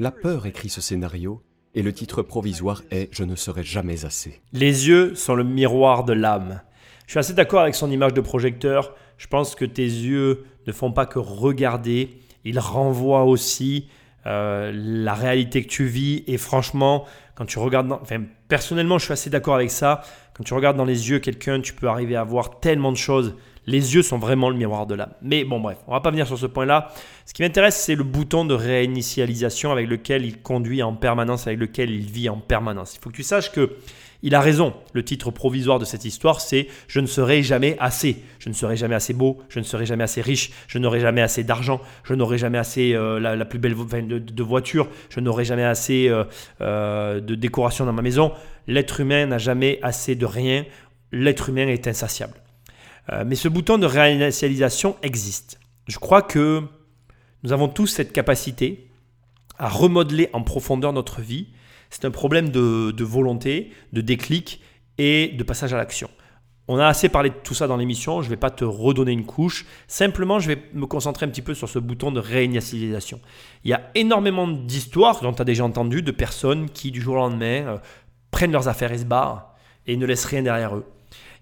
la peur écrit ce scénario et le titre provisoire est Je ne serai jamais assez. Les yeux sont le miroir de l'âme. Je suis assez d'accord avec son image de projecteur. Je pense que tes yeux ne font pas que regarder, ils renvoient aussi euh, la réalité que tu vis. Et franchement, quand tu regardes, enfin, personnellement, je suis assez d'accord avec ça. Quand tu regardes dans les yeux quelqu'un, tu peux arriver à voir tellement de choses. Les yeux sont vraiment le miroir de l'âme. Mais bon, bref, on va pas venir sur ce point-là. Ce qui m'intéresse, c'est le bouton de réinitialisation avec lequel il conduit en permanence, avec lequel il vit en permanence. Il faut que tu saches que il a raison. Le titre provisoire de cette histoire, c'est Je ne serai jamais assez. Je ne serai jamais assez beau, je ne serai jamais assez riche, je n'aurai jamais assez d'argent, je n'aurai jamais assez euh, la, plus belle de, voiture, je n'aurai jamais assez euh, euh, de décoration dans ma maison. L'être humain n'a jamais assez de rien. L'être humain est insatiable. Mais ce bouton de réinitialisation existe. Je crois que nous avons tous cette capacité à remodeler en profondeur notre vie c'est un problème de, volonté, de déclic et de passage à l'action. On a assez parlé de tout ça dans l'émission, je ne vais pas te redonner une couche. Simplement, je vais me concentrer un petit peu sur ce bouton de réinitialisation. Il y a énormément d'histoires dont tu as déjà entendu de personnes qui, du jour au lendemain, euh, prennent leurs affaires et se barrent et ne laissent rien derrière eux.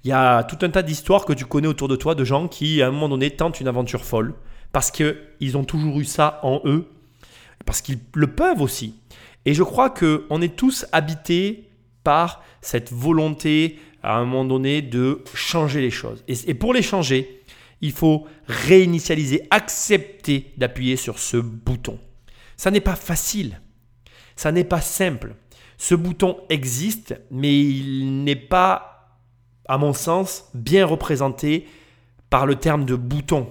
Il y a tout un tas d'histoires que tu connais autour de toi de gens qui, à un moment donné, tentent une aventure folle parce qu'ils ont toujours eu ça en eux, parce qu'ils le peuvent aussi. Et je crois qu'on est tous habités par cette volonté à un moment donné de changer les choses. Et, pour les changer, il faut réinitialiser, accepter d'appuyer sur ce bouton. Ça n'est pas facile, ça n'est pas simple. Ce bouton existe, mais il n'est pas, à mon sens, bien représenté par le terme de bouton.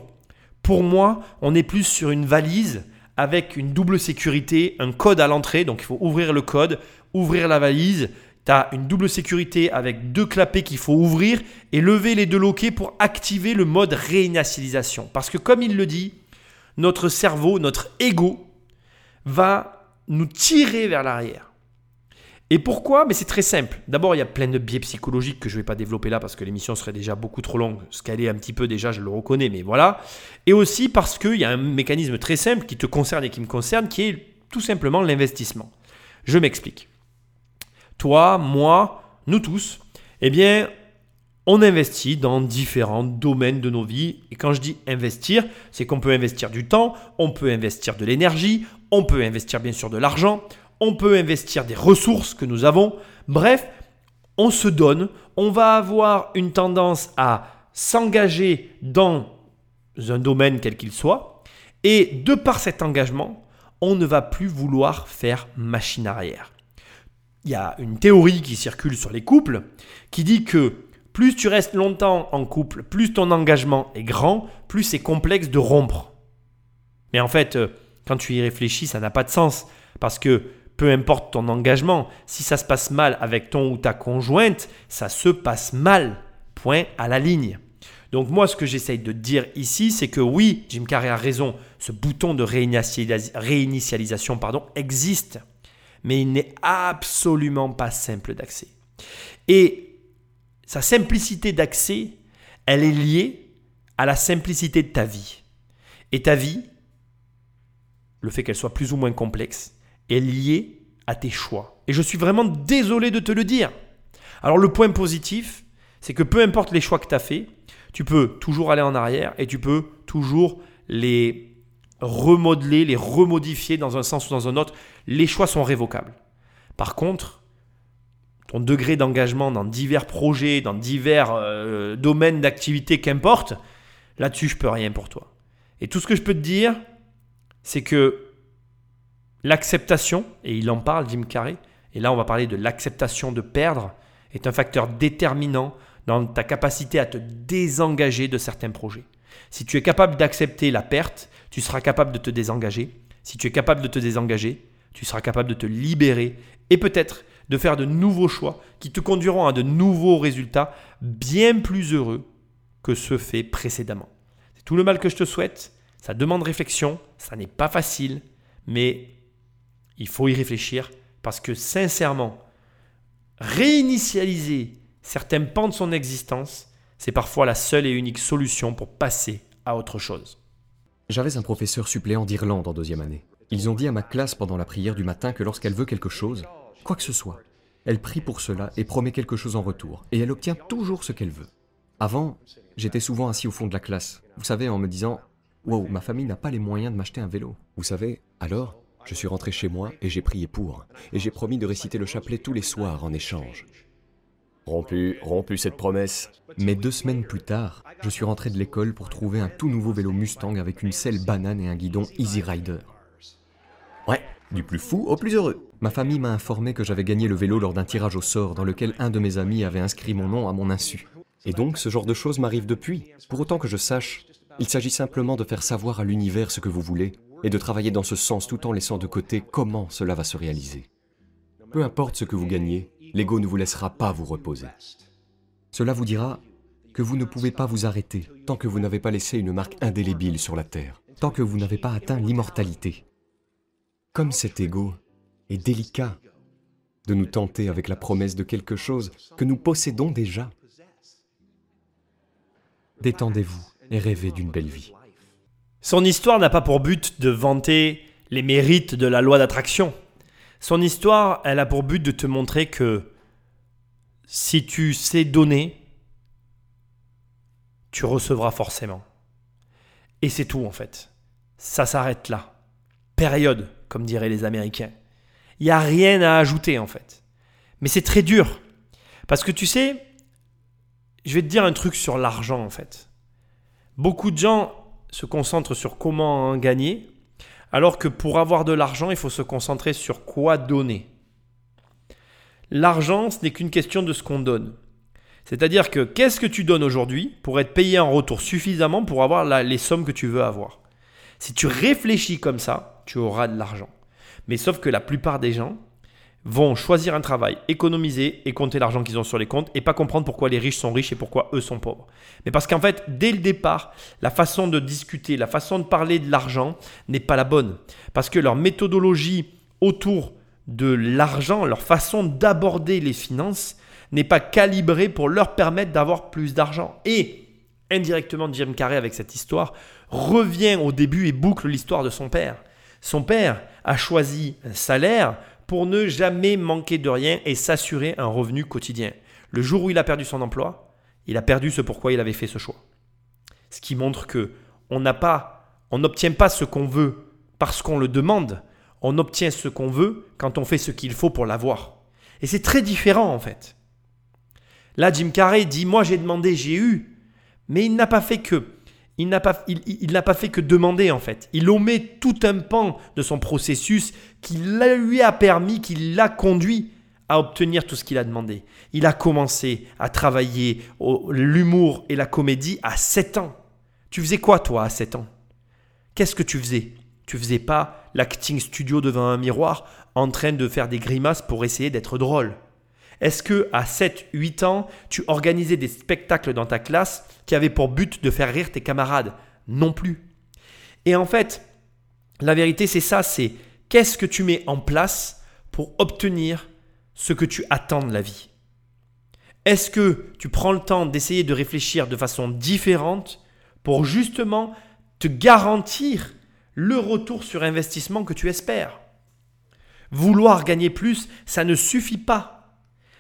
Pour moi, on est plus sur une valise avec une double sécurité, un code à l'entrée. Donc il faut ouvrir le code, ouvrir la valise. Tu as une double sécurité avec deux clapets qu'il faut ouvrir et lever les deux loquets pour activer le mode réinitialisation. Parce que comme il le dit, notre cerveau, notre ego va nous tirer vers l'arrière. Et pourquoi? Mais c'est très simple. D'abord, il y a plein de biais psychologiques que je ne vais pas développer là parce que l'émission serait déjà beaucoup trop longue. Ce qu'elle est un petit peu déjà, je le reconnais, mais voilà. Et aussi parce qu'il y a un mécanisme très simple qui te concerne et qui me concerne, qui est tout simplement l'investissement. Je m'explique. Toi, moi, nous tous, eh bien, on investit dans différents domaines de nos vies. Et quand je dis investir, c'est qu'on peut investir du temps, on peut investir de l'énergie, on peut investir bien sûr de l'argent, on peut investir des ressources que nous avons. Bref, on se donne, on va avoir une tendance à s'engager dans un domaine quel qu'il soit, et de par cet engagement, on ne va plus vouloir faire machine arrière. Il y a une théorie qui circule sur les couples qui dit que plus tu restes longtemps en couple, plus ton engagement est grand, plus c'est complexe de rompre. Mais en fait, euh, quand tu y réfléchis, ça n'a pas de sens. Parce que peu importe ton engagement, si ça se passe mal avec ton ou ta conjointe, ça se passe mal. Point à la ligne. Donc moi, ce que j'essaye de dire ici, c'est que oui, Jim Carrey a raison, ce bouton de réinitialisation pardon, existe, mais il n'est absolument pas simple d'accès. Et sa simplicité d'accès, elle est liée à la simplicité de ta vie. Et ta vie, le fait qu'elle soit plus ou moins complexe, est lié à tes choix. Et je suis vraiment désolé de te le dire. Alors le point positif, c'est que peu importe les choix que tu as faits, tu peux toujours aller en arrière et tu peux toujours les remodeler, les remodifier dans un sens ou dans un autre. Les choix sont révocables. Par contre, ton degré d'engagement dans divers projets, dans divers euh, domaines d'activité, qu'importe, là-dessus, je peux rien pour toi. Et tout ce que je peux te dire, c'est que L'acceptation, et il en parle, Jim Carrey, et là on va parler de l'acceptation de perdre, est un facteur déterminant dans ta capacité à te désengager de certains projets. Si tu es capable d'accepter la perte, tu seras capable de te désengager. Si tu es capable de te désengager, tu seras capable de te libérer et peut-être de faire de nouveaux choix qui te conduiront à de nouveaux résultats bien plus heureux que ceux faits précédemment. C'est tout le mal que je te souhaite. Ça demande réflexion, ça n'est pas facile, mais il faut y réfléchir parce que sincèrement, réinitialiser certains pans de son existence, c'est parfois la seule et unique solution pour passer à autre chose. J'avais un professeur suppléant d'Irlande en deuxième année. Ils ont dit à ma classe pendant la prière du matin que lorsqu'elle veut quelque chose, quoi que ce soit, elle prie pour cela et promet quelque chose en retour, et elle obtient toujours ce qu'elle veut. Avant, j'étais souvent assis au fond de la classe, vous savez, en me disant Wow, ma famille n'a pas les moyens de m'acheter un vélo. Vous savez, alors, je suis rentré chez moi et j'ai prié pour, et j'ai promis de réciter le chapelet tous les soirs en échange. Rompu, rompu cette promesse. Mais deux semaines plus tard, je suis rentré de l'école pour trouver un tout nouveau vélo Mustang avec une selle banane et un guidon Easy Rider. Ouais, du plus fou au plus heureux. Ma famille m'a informé que j'avais gagné le vélo lors d'un tirage au sort dans lequel un de mes amis avait inscrit mon nom à mon insu. Et donc ce genre de choses m'arrive depuis. Pour autant que je sache, il s'agit simplement de faire savoir à l'univers ce que vous voulez et de travailler dans ce sens tout en laissant de côté comment cela va se réaliser. Peu importe ce que vous gagnez, l'ego ne vous laissera pas vous reposer. Cela vous dira que vous ne pouvez pas vous arrêter tant que vous n'avez pas laissé une marque indélébile sur la Terre, tant que vous n'avez pas atteint l'immortalité. Comme cet ego est délicat de nous tenter avec la promesse de quelque chose que nous possédons déjà. Détendez-vous et rêvez d'une belle vie. Son histoire n'a pas pour but de vanter les mérites de la loi d'attraction. Son histoire, elle a pour but de te montrer que si tu sais donner, tu recevras forcément. Et c'est tout en fait. Ça s'arrête là. Période, comme diraient les Américains. Il n'y a rien à ajouter en fait. Mais c'est très dur. Parce que tu sais, je vais te dire un truc sur l'argent en fait. Beaucoup de gens se concentrent sur comment en gagner, alors que pour avoir de l'argent, il faut se concentrer sur quoi donner. L'argent, ce n'est qu'une question de ce qu'on donne. C'est-à-dire que qu'est-ce que tu donnes aujourd'hui pour être payé en retour suffisamment pour avoir les sommes que tu veux avoir? Si tu réfléchis comme ça, tu auras de l'argent. Mais sauf que la plupart des gens vont choisir un travail, économiser et compter l'argent qu'ils ont sur les comptes et pas comprendre pourquoi les riches sont riches et pourquoi eux sont pauvres. Mais parce qu'en fait, dès le départ, la façon de discuter, la façon de parler de l'argent n'est pas la bonne. Parce que leur méthodologie autour de l'argent, leur façon d'aborder les finances n'est pas calibrée pour leur permettre d'avoir plus d'argent. Et indirectement, Jim Carrey avec cette histoire revient au début et boucle l'histoire de son père. Son père a choisi un salaire pour ne jamais manquer de rien et s'assurer un revenu quotidien. Le jour où il a perdu son emploi, il a perdu ce pourquoi il avait fait ce choix. Ce qui montre que on n'a pas, on n'obtient pas ce qu'on veut parce qu'on le demande. On obtient ce qu'on veut quand on fait ce qu'il faut pour l'avoir. Et c'est très différent en fait. Là, Jim Carrey dit Moi j'ai demandé, j'ai eu. Mais il n'a pas fait que il n'a pas, fait que demander en fait. Il omet tout un pan de son processus qui lui a permis, qui l'a conduit à obtenir tout ce qu'il a demandé. Il a commencé à travailler l'humour et la comédie à 7 ans. Tu faisais quoi toi à 7 ans? Qu'est-ce que tu faisais? Tu faisais pas l'acting studio devant un miroir en train de faire des grimaces pour essayer d'être drôle. Est-ce que à 7 8 ans, tu organisais des spectacles dans ta classe qui avaient pour but de faire rire tes camarades Non plus? Et en fait, la vérité c'est ça, c'est qu'est-ce que tu mets en place pour obtenir ce que tu attends de la vie? Est-ce que tu prends le temps d'essayer de réfléchir de façon différente pour justement te garantir le retour sur investissement que tu espères? Vouloir gagner plus, ça ne suffit pas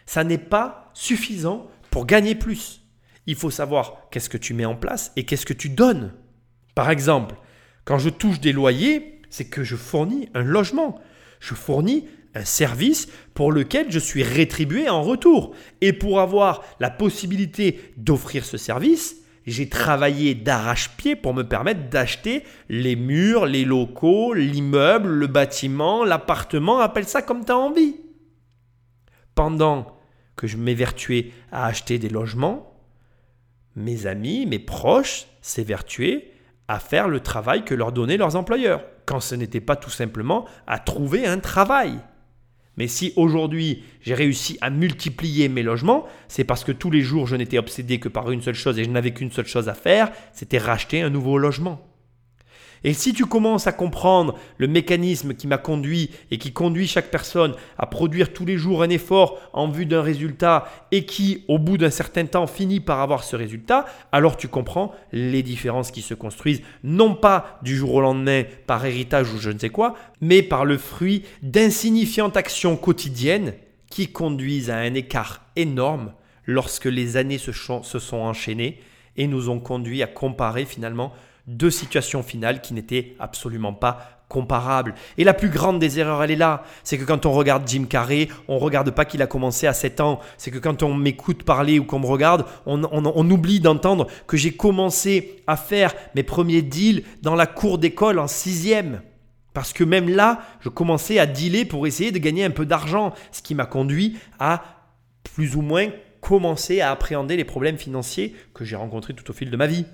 ça n'est pas suffisant pour gagner plus. Il faut savoir qu'est-ce que tu mets en place et qu'est-ce que tu donnes. Par exemple, quand je touche des loyers, c'est que je fournis un logement. Je fournis un service pour lequel je suis rétribué en retour. Et pour avoir la possibilité d'offrir ce service, j'ai travaillé d'arrache-pied pour me permettre d'acheter les murs, les locaux, l'immeuble, le bâtiment, l'appartement, appelle ça comme tu as envie. Pendant que je m'évertuais à acheter des logements, mes amis, mes proches s'évertuaient à faire le travail que leur donnaient leurs employeurs, quand ce n'était pas tout simplement à trouver un travail. Mais si aujourd'hui j'ai réussi à multiplier mes logements, c'est parce que tous les jours je n'étais obsédé que par une seule chose et je n'avais qu'une seule chose à faire, c'était racheter un nouveau logement. Et si tu commences à comprendre le mécanisme qui m'a conduit et qui conduit chaque personne à produire tous les jours un effort en vue d'un résultat et qui, au bout d'un certain temps, finit par avoir ce résultat, alors tu comprends les différences qui se construisent, non pas du jour au lendemain par héritage ou je ne sais quoi, mais par le fruit d'insignifiantes actions quotidiennes qui conduisent à un écart énorme lorsque les années se, sont enchaînées et nous ont conduit à comparer finalement deux situations finales qui n'étaient absolument pas comparables. Et la plus grande des erreurs, elle est là. C'est que quand on regarde Jim Carrey, on regarde pas qu'il a commencé à 7 ans. C'est que quand on m'écoute parler ou qu'on me regarde, on, on oublie d'entendre que j'ai commencé à faire mes premiers deals dans la cour d'école en sixième. Parce que même là, je commençais à dealer pour essayer de gagner un peu d'argent, ce qui m'a conduit à plus ou moins commencer à appréhender les problèmes financiers que j'ai rencontrés tout au fil de ma vie.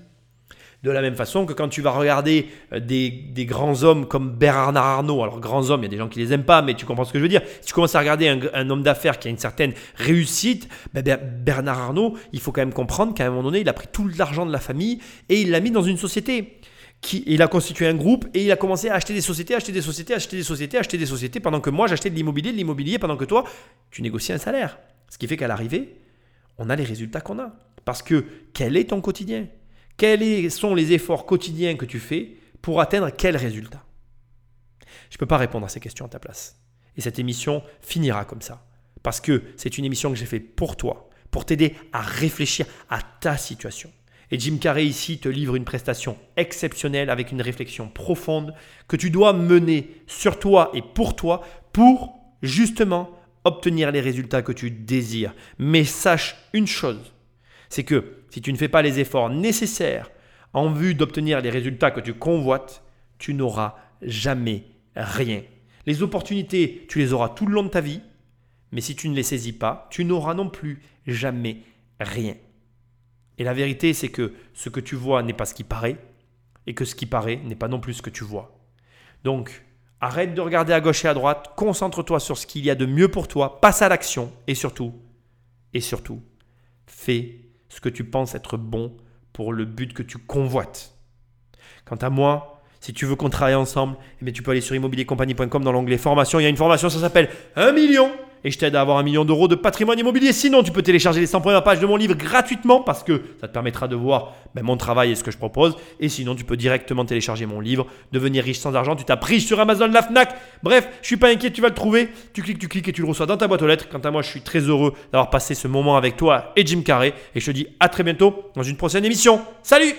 De la même façon que quand tu vas regarder euh, des, grands hommes comme Bernard Arnault, alors grands hommes, il y a des gens qui les aiment pas, mais tu comprends ce que je veux dire. Si tu commences à regarder un, homme d'affaires qui a une certaine réussite, ben, Bernard Arnault, il faut quand même comprendre qu'à un moment donné, il a pris tout l'argent de la famille et il l'a mis dans une société. Qui, il a constitué un groupe et il a commencé à acheter des sociétés, acheter des sociétés, acheter des sociétés, acheter des sociétés, pendant que moi j'achetais de l'immobilier, de l'immobilier, pendant que toi, tu négocies un salaire. Ce qui fait qu'à l'arrivée, on a les résultats qu'on a. Parce que quel est ton quotidien? Quels sont les efforts quotidiens que tu fais pour atteindre quel résultat? Je ne peux pas répondre à ces questions à ta place. Et cette émission finira comme ça. Parce que c'est une émission que j'ai faite pour toi, pour t'aider à réfléchir à ta situation. Et Jim Carrey ici te livre une prestation exceptionnelle avec une réflexion profonde que tu dois mener sur toi et pour toi pour justement obtenir les résultats que tu désires. Mais sache une chose, c'est que si tu ne fais pas les efforts nécessaires en vue d'obtenir les résultats que tu convoites, tu n'auras jamais rien. Les opportunités, tu les auras tout le long de ta vie, mais si tu ne les saisis pas, tu n'auras non plus jamais rien. Et la vérité, c'est que ce que tu vois n'est pas ce qui paraît, et que ce qui paraît n'est pas non plus ce que tu vois. Donc, arrête de regarder à gauche et à droite, concentre-toi sur ce qu'il y a de mieux pour toi, passe à l'action, et surtout, et surtout, fais ce que tu penses être bon pour le but que tu convoites. Quant à moi, si tu veux qu'on travaille ensemble, eh tu peux aller sur immobiliercompagnie.com dans l'onglet formation. Il y a une formation, ça s'appelle 1 million et je t'aide à avoir un million d'euros de patrimoine immobilier. Sinon, tu peux télécharger les 100 premières pages de mon livre gratuitement parce que ça te permettra de voir ben, mon travail et ce que je propose. Et sinon, tu peux directement télécharger mon livre, devenir riche sans argent. Tu t'as pris sur Amazon, la Fnac. Bref, je suis pas inquiet, tu vas le trouver. Tu cliques, tu cliques et tu le reçois dans ta boîte aux lettres. Quant à moi, je suis très heureux d'avoir passé ce moment avec toi et Jim Carrey. Et je te dis à très bientôt dans une prochaine émission. Salut